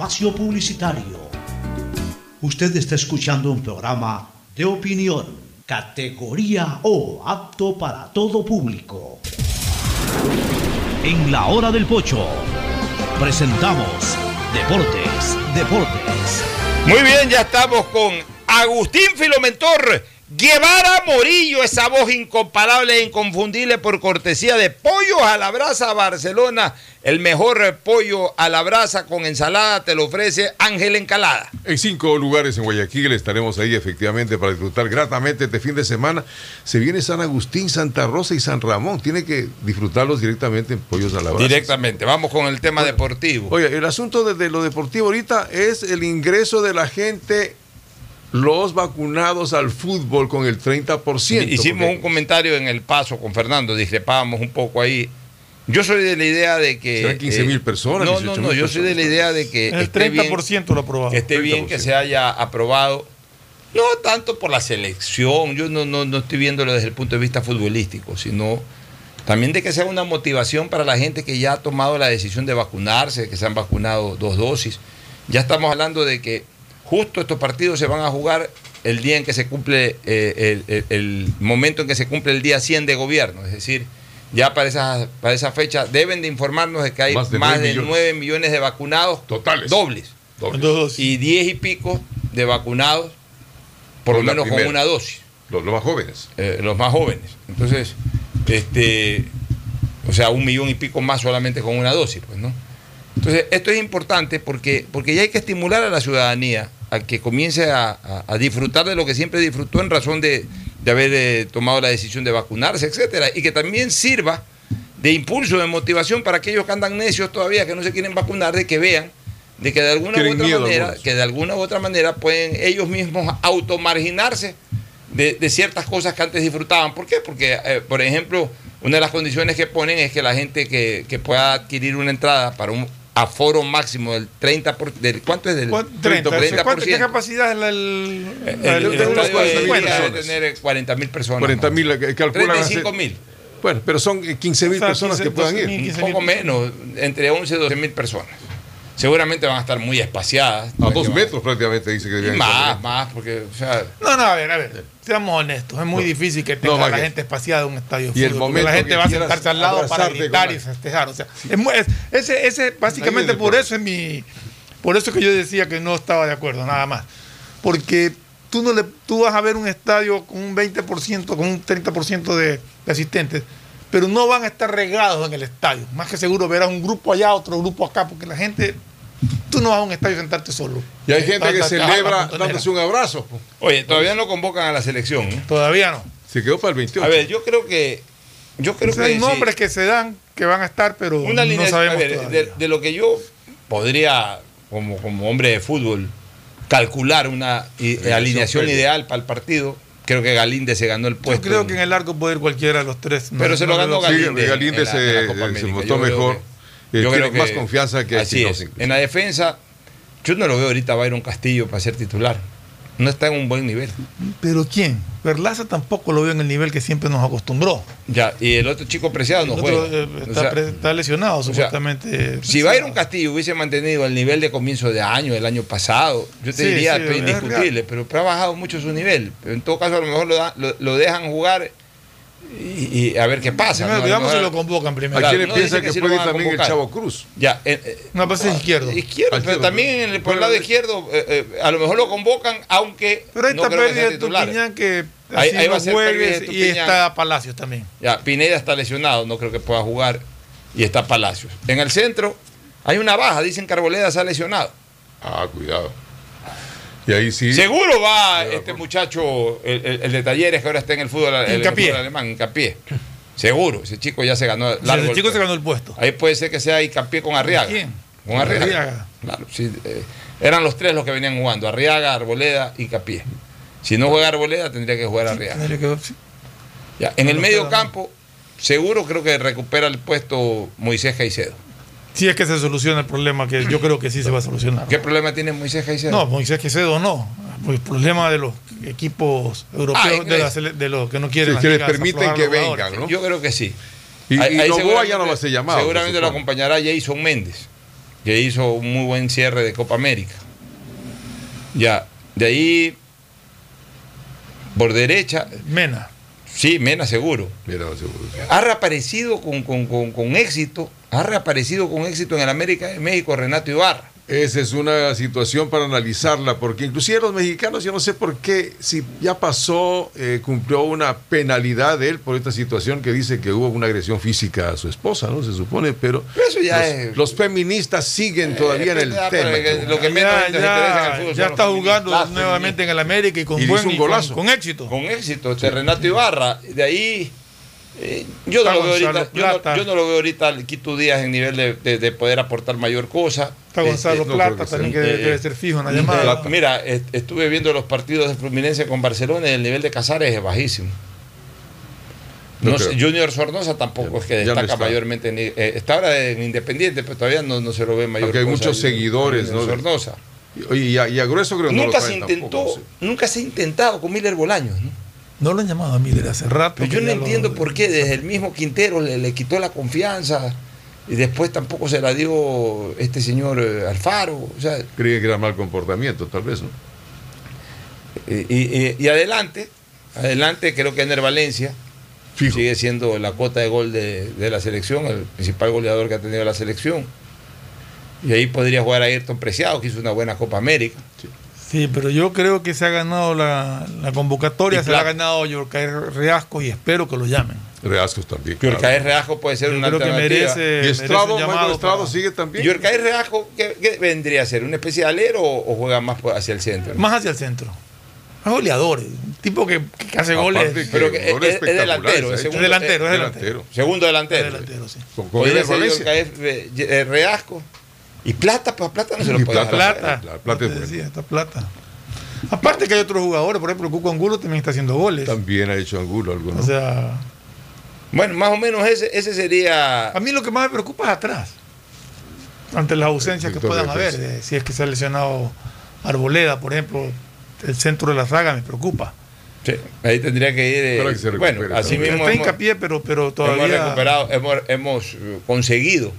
espacio publicitario. Usted está escuchando un programa de opinión, categoría O, apto para todo público. En la hora del pocho presentamos Deportes, Deportes. Muy bien, ya estamos con Agustín Filomentor Guevara Morillo, esa voz incomparable e inconfundible por cortesía de Pollo a la Brasa Barcelona. El mejor pollo a la brasa con ensalada te lo ofrece Ángel Encalada. En cinco lugares en Guayaquil estaremos ahí efectivamente para disfrutar gratamente este fin de semana. Se viene San Agustín, Santa Rosa y San Ramón. Tiene que disfrutarlos directamente en Pollos a la Brasa. Directamente. Vamos con el tema deportivo. Oye, el asunto de, de lo deportivo ahorita es el ingreso de la gente los vacunados al fútbol con el 30%. Hicimos un comentario en el paso con Fernando, discrepábamos un poco ahí. Yo soy de la idea de que. ¿Será 15 mil personas? No, no, no. Yo soy de la idea de que. El 30% lo aprobado. Que esté bien que se haya aprobado. No tanto por la selección, yo no, no, no estoy viéndolo desde el punto de vista futbolístico, sino también de que sea una motivación para la gente que ya ha tomado la decisión de vacunarse, que se han vacunado dos dosis. Ya estamos hablando de que justo estos partidos se van a jugar el día en que se cumple, eh, el, el, el, momento en que se cumple el día 100 de gobierno. Es decir, ya para esa, para esa fecha deben de informarnos de que hay más de, más 9, de millones. 9 millones de vacunados totales dobles. dobles. Y 10 y pico de vacunados, por lo menos primera. con una dosis. Los, los más jóvenes. Eh, los más jóvenes. Entonces, este, o sea, un millón y pico más solamente con una dosis, pues, ¿no? Entonces, esto es importante porque, porque ya hay que estimular a la ciudadanía a que comience a, a, a disfrutar de lo que siempre disfrutó en razón de, de haber eh, tomado la decisión de vacunarse, etcétera, y que también sirva de impulso, de motivación para aquellos que andan necios todavía, que no se quieren vacunar, de que vean de que de alguna u otra manera, que de alguna u otra manera pueden ellos mismos automarginarse de, de ciertas cosas que antes disfrutaban. ¿Por qué? Porque, eh, por ejemplo, una de las condiciones que ponen es que la gente que, que pueda adquirir una entrada para un aforo máximo del 30%. Por, del, ¿Cuánto es del 30? 30%? ¿Cuánto, ¿Qué capacidad es el, el, el, el, el estadio debe tener 40 mil personas. 40 mil, calculan. 35 mil. Bueno, pero son 15 mil o sea, personas 15, que puedan ir. Un poco menos, entre 11 y 12 mil personas. Seguramente van a estar muy espaciadas. A dos metros prácticamente dice que deberían Más, estar. más, porque, o sea. No, no, a ver, a ver. Seamos honestos, es muy no, difícil que tenga no, la gente espaciada en un estadio y el momento la gente va a sentarse al lado para gritar y festejar. O sea, sí. es, es, ese, ese, básicamente por eso es mi. Por eso que yo decía que no estaba de acuerdo, nada más. Porque tú no le, tú vas a ver un estadio con un 20%, con un 30% de, de asistentes, pero no van a estar regados en el estadio. Más que seguro verás un grupo allá, otro grupo acá, porque la gente Tú no vas a un estadio a sentarte solo. Y hay gente que celebra dándose un abrazo. Oye, todavía no convocan a la selección. ¿eh? Todavía no. Se quedó para el 28. A ver, yo creo que. Yo creo o sea, que hay nombres sí. que se dan que van a estar, pero Una no sabemos. Ver, de, de, lo que yo podría, como, como hombre de fútbol, calcular una alineación ideal para el partido, creo que Galinde se ganó el puesto. Yo creo que en el arco puede ir cualquiera de los tres. Pero no, se lo ganó Galinde. Sí, Galinde se, la, se votó mejor. Eh, yo creo que más confianza que así es. En la defensa, yo no lo veo ahorita Byron Castillo para ser titular. No está en un buen nivel. ¿Pero quién? Perlaza tampoco lo veo en el nivel que siempre nos acostumbró. Ya, y el otro chico preciado no juega. Eh, está, o sea, está, lesionado, supuestamente. O sea, si Byron Castillo hubiese mantenido el nivel de comienzo de año, el año pasado, yo te sí, diría, sí, es indiscutible, pero, pero, ha bajado mucho su nivel. Pero en todo caso, a lo mejor lo, da, lo, lo dejan jugar y, y a ver qué pasa. Primero, ¿no? digamos No, si lo convocan primero. ¿A quiénes no piensan dicen que puede ir también el. Chavo Cruz? Ya, eh, eh, No, pues es izquierdo. izquierdo, pero izquierdo, también en el- por el lado izquierdo, eh, eh, a lo mejor lo convocan, aunque Pero ahí no está sea pérdida titular. Tupiñán que Ahí- ahí va no a ser pérdida de y está Palacios también. Ya, Pineda está lesionado, no creo que pueda jugar. Y está Palacios. En el centro hay una baja, dicen que Arboleda se ha lesionado. Ah, cuidado. Y ahí sí. Seguro va este muchacho, el, el- el de talleres que ahora está en el fútbol, el- Hincapié. fútbol alemán, Hincapié. Seguro, ese chico ya se ganó el chico se puesto. ganó el puesto. Ahí puede ser que sea Hincapié con Arriaga. ¿Quién? Con Arriaga. Arriaga. Claro, sí, eh, eran los tres los que venían jugando, Arriaga, Arboleda y Hincapié. Si no juega Arboleda, tendría que jugar Arriaga. Tendría que- sí. Ya, En el medio queda campo, seguro creo que recupera el puesto Moisés Caicedo. Si es que se soluciona el problema, que yo creo que sí se va a solucionar. ¿Qué problema tiene Moisés Caicedo? No, Moisés Quesedo no. Pues el problema de los equipos europeos, Ah, de, los que no quieren Sí, que les permiten que vengan, ¿no? Yo creo que sí. Y, Ahí- y ahí Novoa ya no va a ser llamado. Seguramente se lo acompañará Jason Méndez, que hizo un muy buen cierre de Copa América. Ya, de ahí, por derecha, Mena. sí, Mena seguro. Mira, seguro. Ha reaparecido con, con- con- con éxito, ha reaparecido con éxito en el América de México Renato Ibarra. Esa es una situación para analizarla, porque inclusive los mexicanos, yo no sé por qué, si ya pasó, eh, cumplió una penalidad de él por esta situación que dice que hubo una agresión física a su esposa, ¿no? Se supone, pero, Pero eso ya los, es- los feministas siguen todavía en el ya, tema. que- lo que menos Ya, en el fútbol ya está jugando feministas, nuevamente en el América y con Y buen un y con- golazo. con éxito. Con éxito, este Renato Ibarra. De ahí, eh, yo, no lo veo Gonzalo ahorita, yo, no, Plata. yo no lo veo ahorita al Quito Díaz en nivel de, de- de poder aportar mayor cosa. Está Gonzalo Este, creo Plata que también, que debe, Eh, debe ser fijo en la eh, llamada. Mira, est- estuve viendo los partidos de Fluminense con Barcelona y el nivel de Casares es bajísimo. No No sé. Junior Sornosa tampoco es que destaca está. mayormente. en- eh, está ahora en Independiente, pero todavía no, no se lo ve mayor Aunque hay cosa muchos seguidores, ¿no? Sornosa. Y a, y a grueso creo que no lo Nunca se intentó, tampoco, sí. nunca se ha intentado con Miller Bolaños, ¿no? No lo han llamado a Miller hace rato. Pero yo no lo- entiendo por qué desde el mismo Quintero le, le quitó la confianza y después tampoco se la dio este señor eh, Alfaro. O sea, Creía que era mal comportamiento, tal vez, ¿no? y, y- y adelante, adelante creo que Ener Valencia Fijo. sigue siendo la cuota de gol de, de la selección, el principal goleador que ha tenido la selección. Y ahí podría jugar a Ayrton Preciado, que hizo una buena Copa América. Sí, pero yo creo que se ha ganado la, la convocatoria, Y se la ha ganado Yorkay Reasco y espero que lo llamen. Reascos también. Que claro. Reajo puede ser Yo una creo que alternativa. merece, Y merece Estrado, un Michael llamado Estrado para- sigue también. ¿Y Orcaez Reajo qué, qué vendría a ser? ¿Una especie de alero o, o juega más hacia el centro? Más hacia el centro. Más goleador, un tipo que, que hace goles. Que Pero que es, goles es- es delantero, es ¿eh? segundo, Es delantero, es delantero. Segundo delantero. Es delantero, sí. Con, con eh, eh, Reasco. Y Plata, pues Plata no se lo puede Plata. Plata. plata es buena. plata. Aparte que hay otros jugadores, por ejemplo, Cuco Angulo también está haciendo goles. También ha hecho Angulo algo, ¿no? O sea, Bueno, más o menos ese, ese sería. a mí lo que más me preocupa es atrás. Ante las ausencias que puedan haber. defensa. de- si es que se ha lesionado Arboleda, por ejemplo, el centro de la saga me preocupa. Sí, ahí tendría que ir. eh, que bueno, así mismo. está hemos- hincapié, pero, pero hemos todavía. recuperado, hemos, hemos eh, conseguido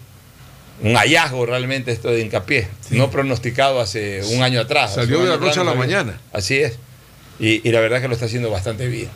un hallazgo realmente esto de hincapié, no pronosticado hace un año atrás. Salió de la noche a la mañana. Así es. Y, y la verdad que lo está haciendo bastante bien.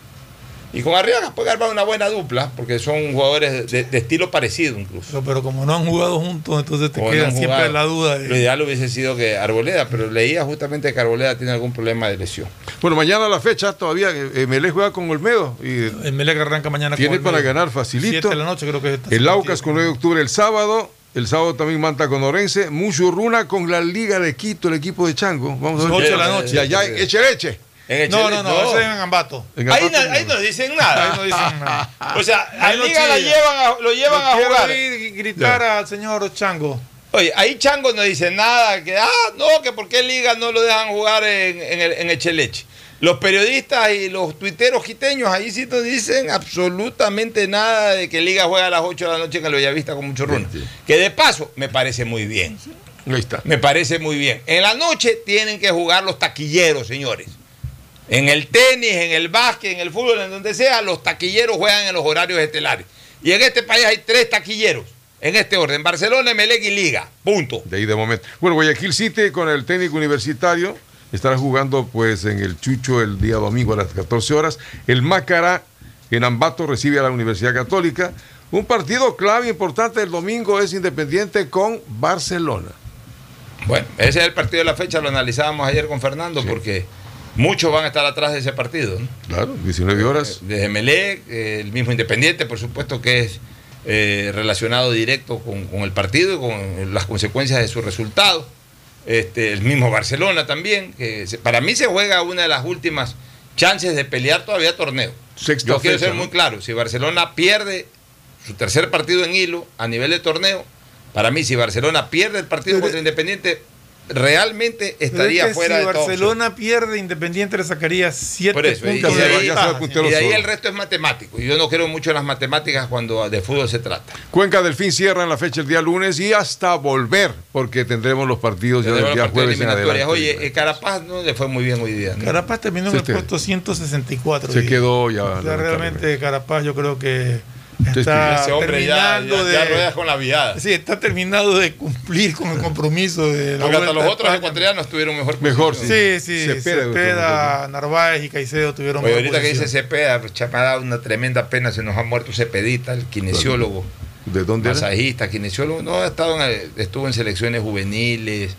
Y con Arriaga puede armar una buena dupla, porque son jugadores de, de estilo parecido incluso. Pero, pero como no han jugado juntos, entonces te Como queda no siempre la duda. Lo De, ideal hubiese sido que Arboleda, pero leía justamente que Arboleda tiene algún problema de lesión. Bueno, mañana la fecha todavía. eh, Melé juega con Olmedo. Y el Melec arranca mañana tiene con para ganar facilito. Siete de la noche creo que es esta. El Aucas con 9 de octubre el sábado. El sábado también Manta con Orense. Muchurruna con la Liga de Quito, el equipo de Chango. Vamos a ver. Ocho de la noche. Y allá, eche leche. En No, Echele- no, no, ese es en Ambato. En Ahí, Ambato, no, ahí no dicen nada. Ahí no dicen nada. O sea, a Ahí no Liga la chilla. llevan a- lo llevan a jugar. ir y gritar al señor Chango. Oye, ahí Chango no dice nada, que ah, no, que por qué Liga no lo dejan jugar en, en, el, en Echeleche. Los periodistas y los tuiteros quiteños ahí sí no dicen absolutamente nada de que Liga juega a las 8 de la noche en el Bellavista con mucho run. Que de paso me parece muy bien. Ahí está. Me parece muy bien. En la noche tienen que jugar los taquilleros, señores. En el tenis, en el básquet, en el fútbol, en donde sea, los taquilleros juegan en los horarios estelares. Y en este país hay tres taquilleros. En este orden, Barcelona, Emelec y Liga. Punto. De ahí de momento. Bueno, Guayaquil City con el técnico universitario estará jugando pues en el Chucho el día domingo a las 14 horas. El Mácara En Ambato recibe a la Universidad Católica. Un partido clave importante el domingo es Independiente con Barcelona. Bueno, ese es el partido de la fecha, lo analizábamos ayer con Fernando, porque muchos van a estar atrás de ese partido. ¿no? Claro, 19 horas. Desde Melec, eh, el mismo Independiente, por supuesto que es eh, relacionado directo con, con el partido y con las consecuencias de su resultado. Este, el mismo Barcelona también, que para mí se juega una de las últimas chances de pelear todavía torneo. Sexta Yo quiero fecha, ser ¿no? muy claro, si Barcelona pierde su tercer partido en hilo a nivel de torneo, para mí si Barcelona pierde el partido contra Independiente, realmente estaría es que fuera si de todo. Barcelona pierde, Independiente le sacaría 7 Por eso, y, puntos y de ahí, y de ahí el resto es matemático. Y yo no creo mucho en las matemáticas cuando de fútbol se trata. Cuenca Delfín cierra en la fecha el día lunes y hasta volver, porque tendremos los partidos ya del día jueves en adelante. Oye, eh, Carapaz no le fue muy bien hoy día. ¿no? Carapaz terminó en el puesto 164. se y- quedó ya, o sea, realmente Carapaz yo creo que está Ese hombre ya, ya, de... ya ruedas con la viada. Sí, está terminado de cumplir con el compromiso de la Porque hasta los otros ecuatorianos tuvieron mejor Mejor, posición. Sí, sí, Cepeda, Cepeda, Narváez y Caicedo tuvieron Oye, mejor ahorita que dice posición. Cepeda, pues, me ha dado una tremenda pena, se nos ha muerto Cepedita, el kinesiólogo. ¿De dónde era? Masajista, kinesiólogo. No, ha estado en- estuvo en selecciones juveniles,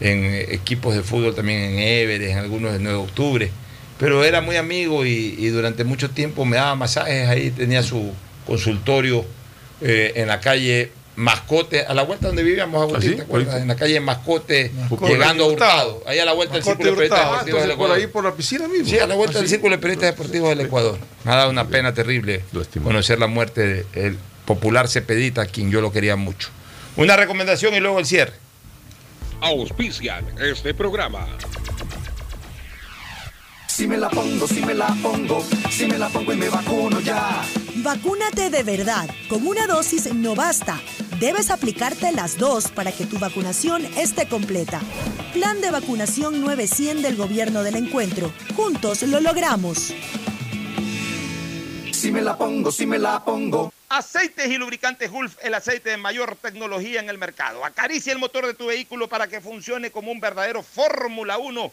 en equipos de fútbol también en Everest, en algunos de 9 de octubre. Pero era muy amigo y, y durante mucho tiempo me daba masajes ahí, tenía su consultorio eh, en la calle Mascote, a la vuelta donde vivíamos, Agustín, ¿Ah, sí? ¿te acuerdas? Ahorita. En la calle Mascote, Mascote. llegando a Hurtado, ahí a la vuelta del Círculo de Periodistas. Ah, Deportivos del entonces por Ecuador. ahí por la piscina mismo. Sí, a la vuelta ¿Ah, del sí? Círculo de Periodistas Deportivos del Ecuador. Me ha dado una pena terrible conocer la muerte del popular Cepedita, a quien yo lo quería mucho. Una recomendación y luego el cierre. Auspician este programa. Si me la pongo, si me la pongo, si me la pongo y me vacuno ya. Vacúnate de verdad. Con una dosis no basta. Debes aplicarte las dos para que tu vacunación esté completa. Plan de vacunación 900 del Gobierno del Encuentro. Juntos lo logramos. Si me la pongo, si me la pongo. Aceites y lubricantes Gulf, el aceite de mayor tecnología en el mercado. Acaricia el motor de tu vehículo para que funcione como un verdadero Fórmula 1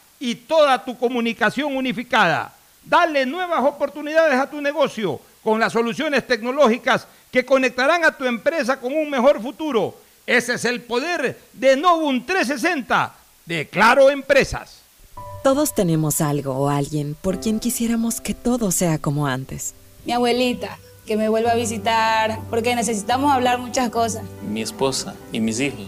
y toda tu comunicación unificada. Dale nuevas oportunidades a tu negocio con las soluciones tecnológicas que conectarán a tu empresa con un mejor futuro. Ese es el poder de Novum 360 de Claro Empresas. Todos tenemos algo o alguien por quien quisiéramos que todo sea como antes. Mi abuelita, que me vuelva a visitar, porque necesitamos hablar muchas cosas. Mi esposa y mis hijos,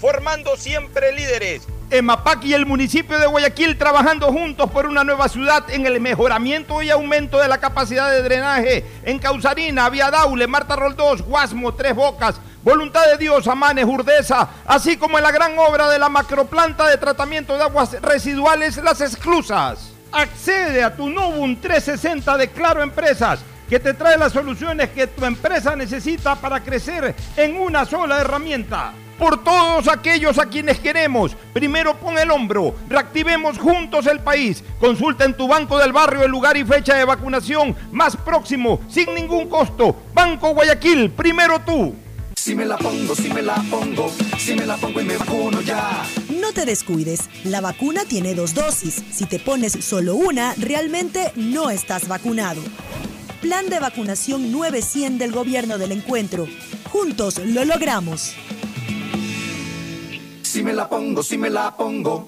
formando siempre líderes. EMAPAC y el municipio de Guayaquil trabajando juntos por una nueva ciudad en el mejoramiento y aumento de la capacidad de drenaje en Causarina, Vía Daule, Marta Roldós, Guasmo, Tres Bocas, Voluntad de Dios, Amanes, Urdesa, así como en la gran obra de la macroplanta de tratamiento de aguas residuales Las Exclusas. Accede a tu Novum 360 de Claro Empresas, que te trae las soluciones que tu empresa necesita para crecer en una sola herramienta. Por todos aquellos a quienes queremos, primero pon el hombro, reactivemos juntos el país. Consulta en tu banco del barrio el lugar y fecha de vacunación más próximo, sin ningún costo. Banco Guayaquil, primero tú. Si me la pongo, si me la pongo, si me la pongo y me vacuno ya. No te descuides, la vacuna tiene dos dosis. Si te pones solo una, realmente no estás vacunado. Plan de vacunación 900 del Gobierno del Encuentro. Juntos lo logramos. Si me la pongo, si me la pongo.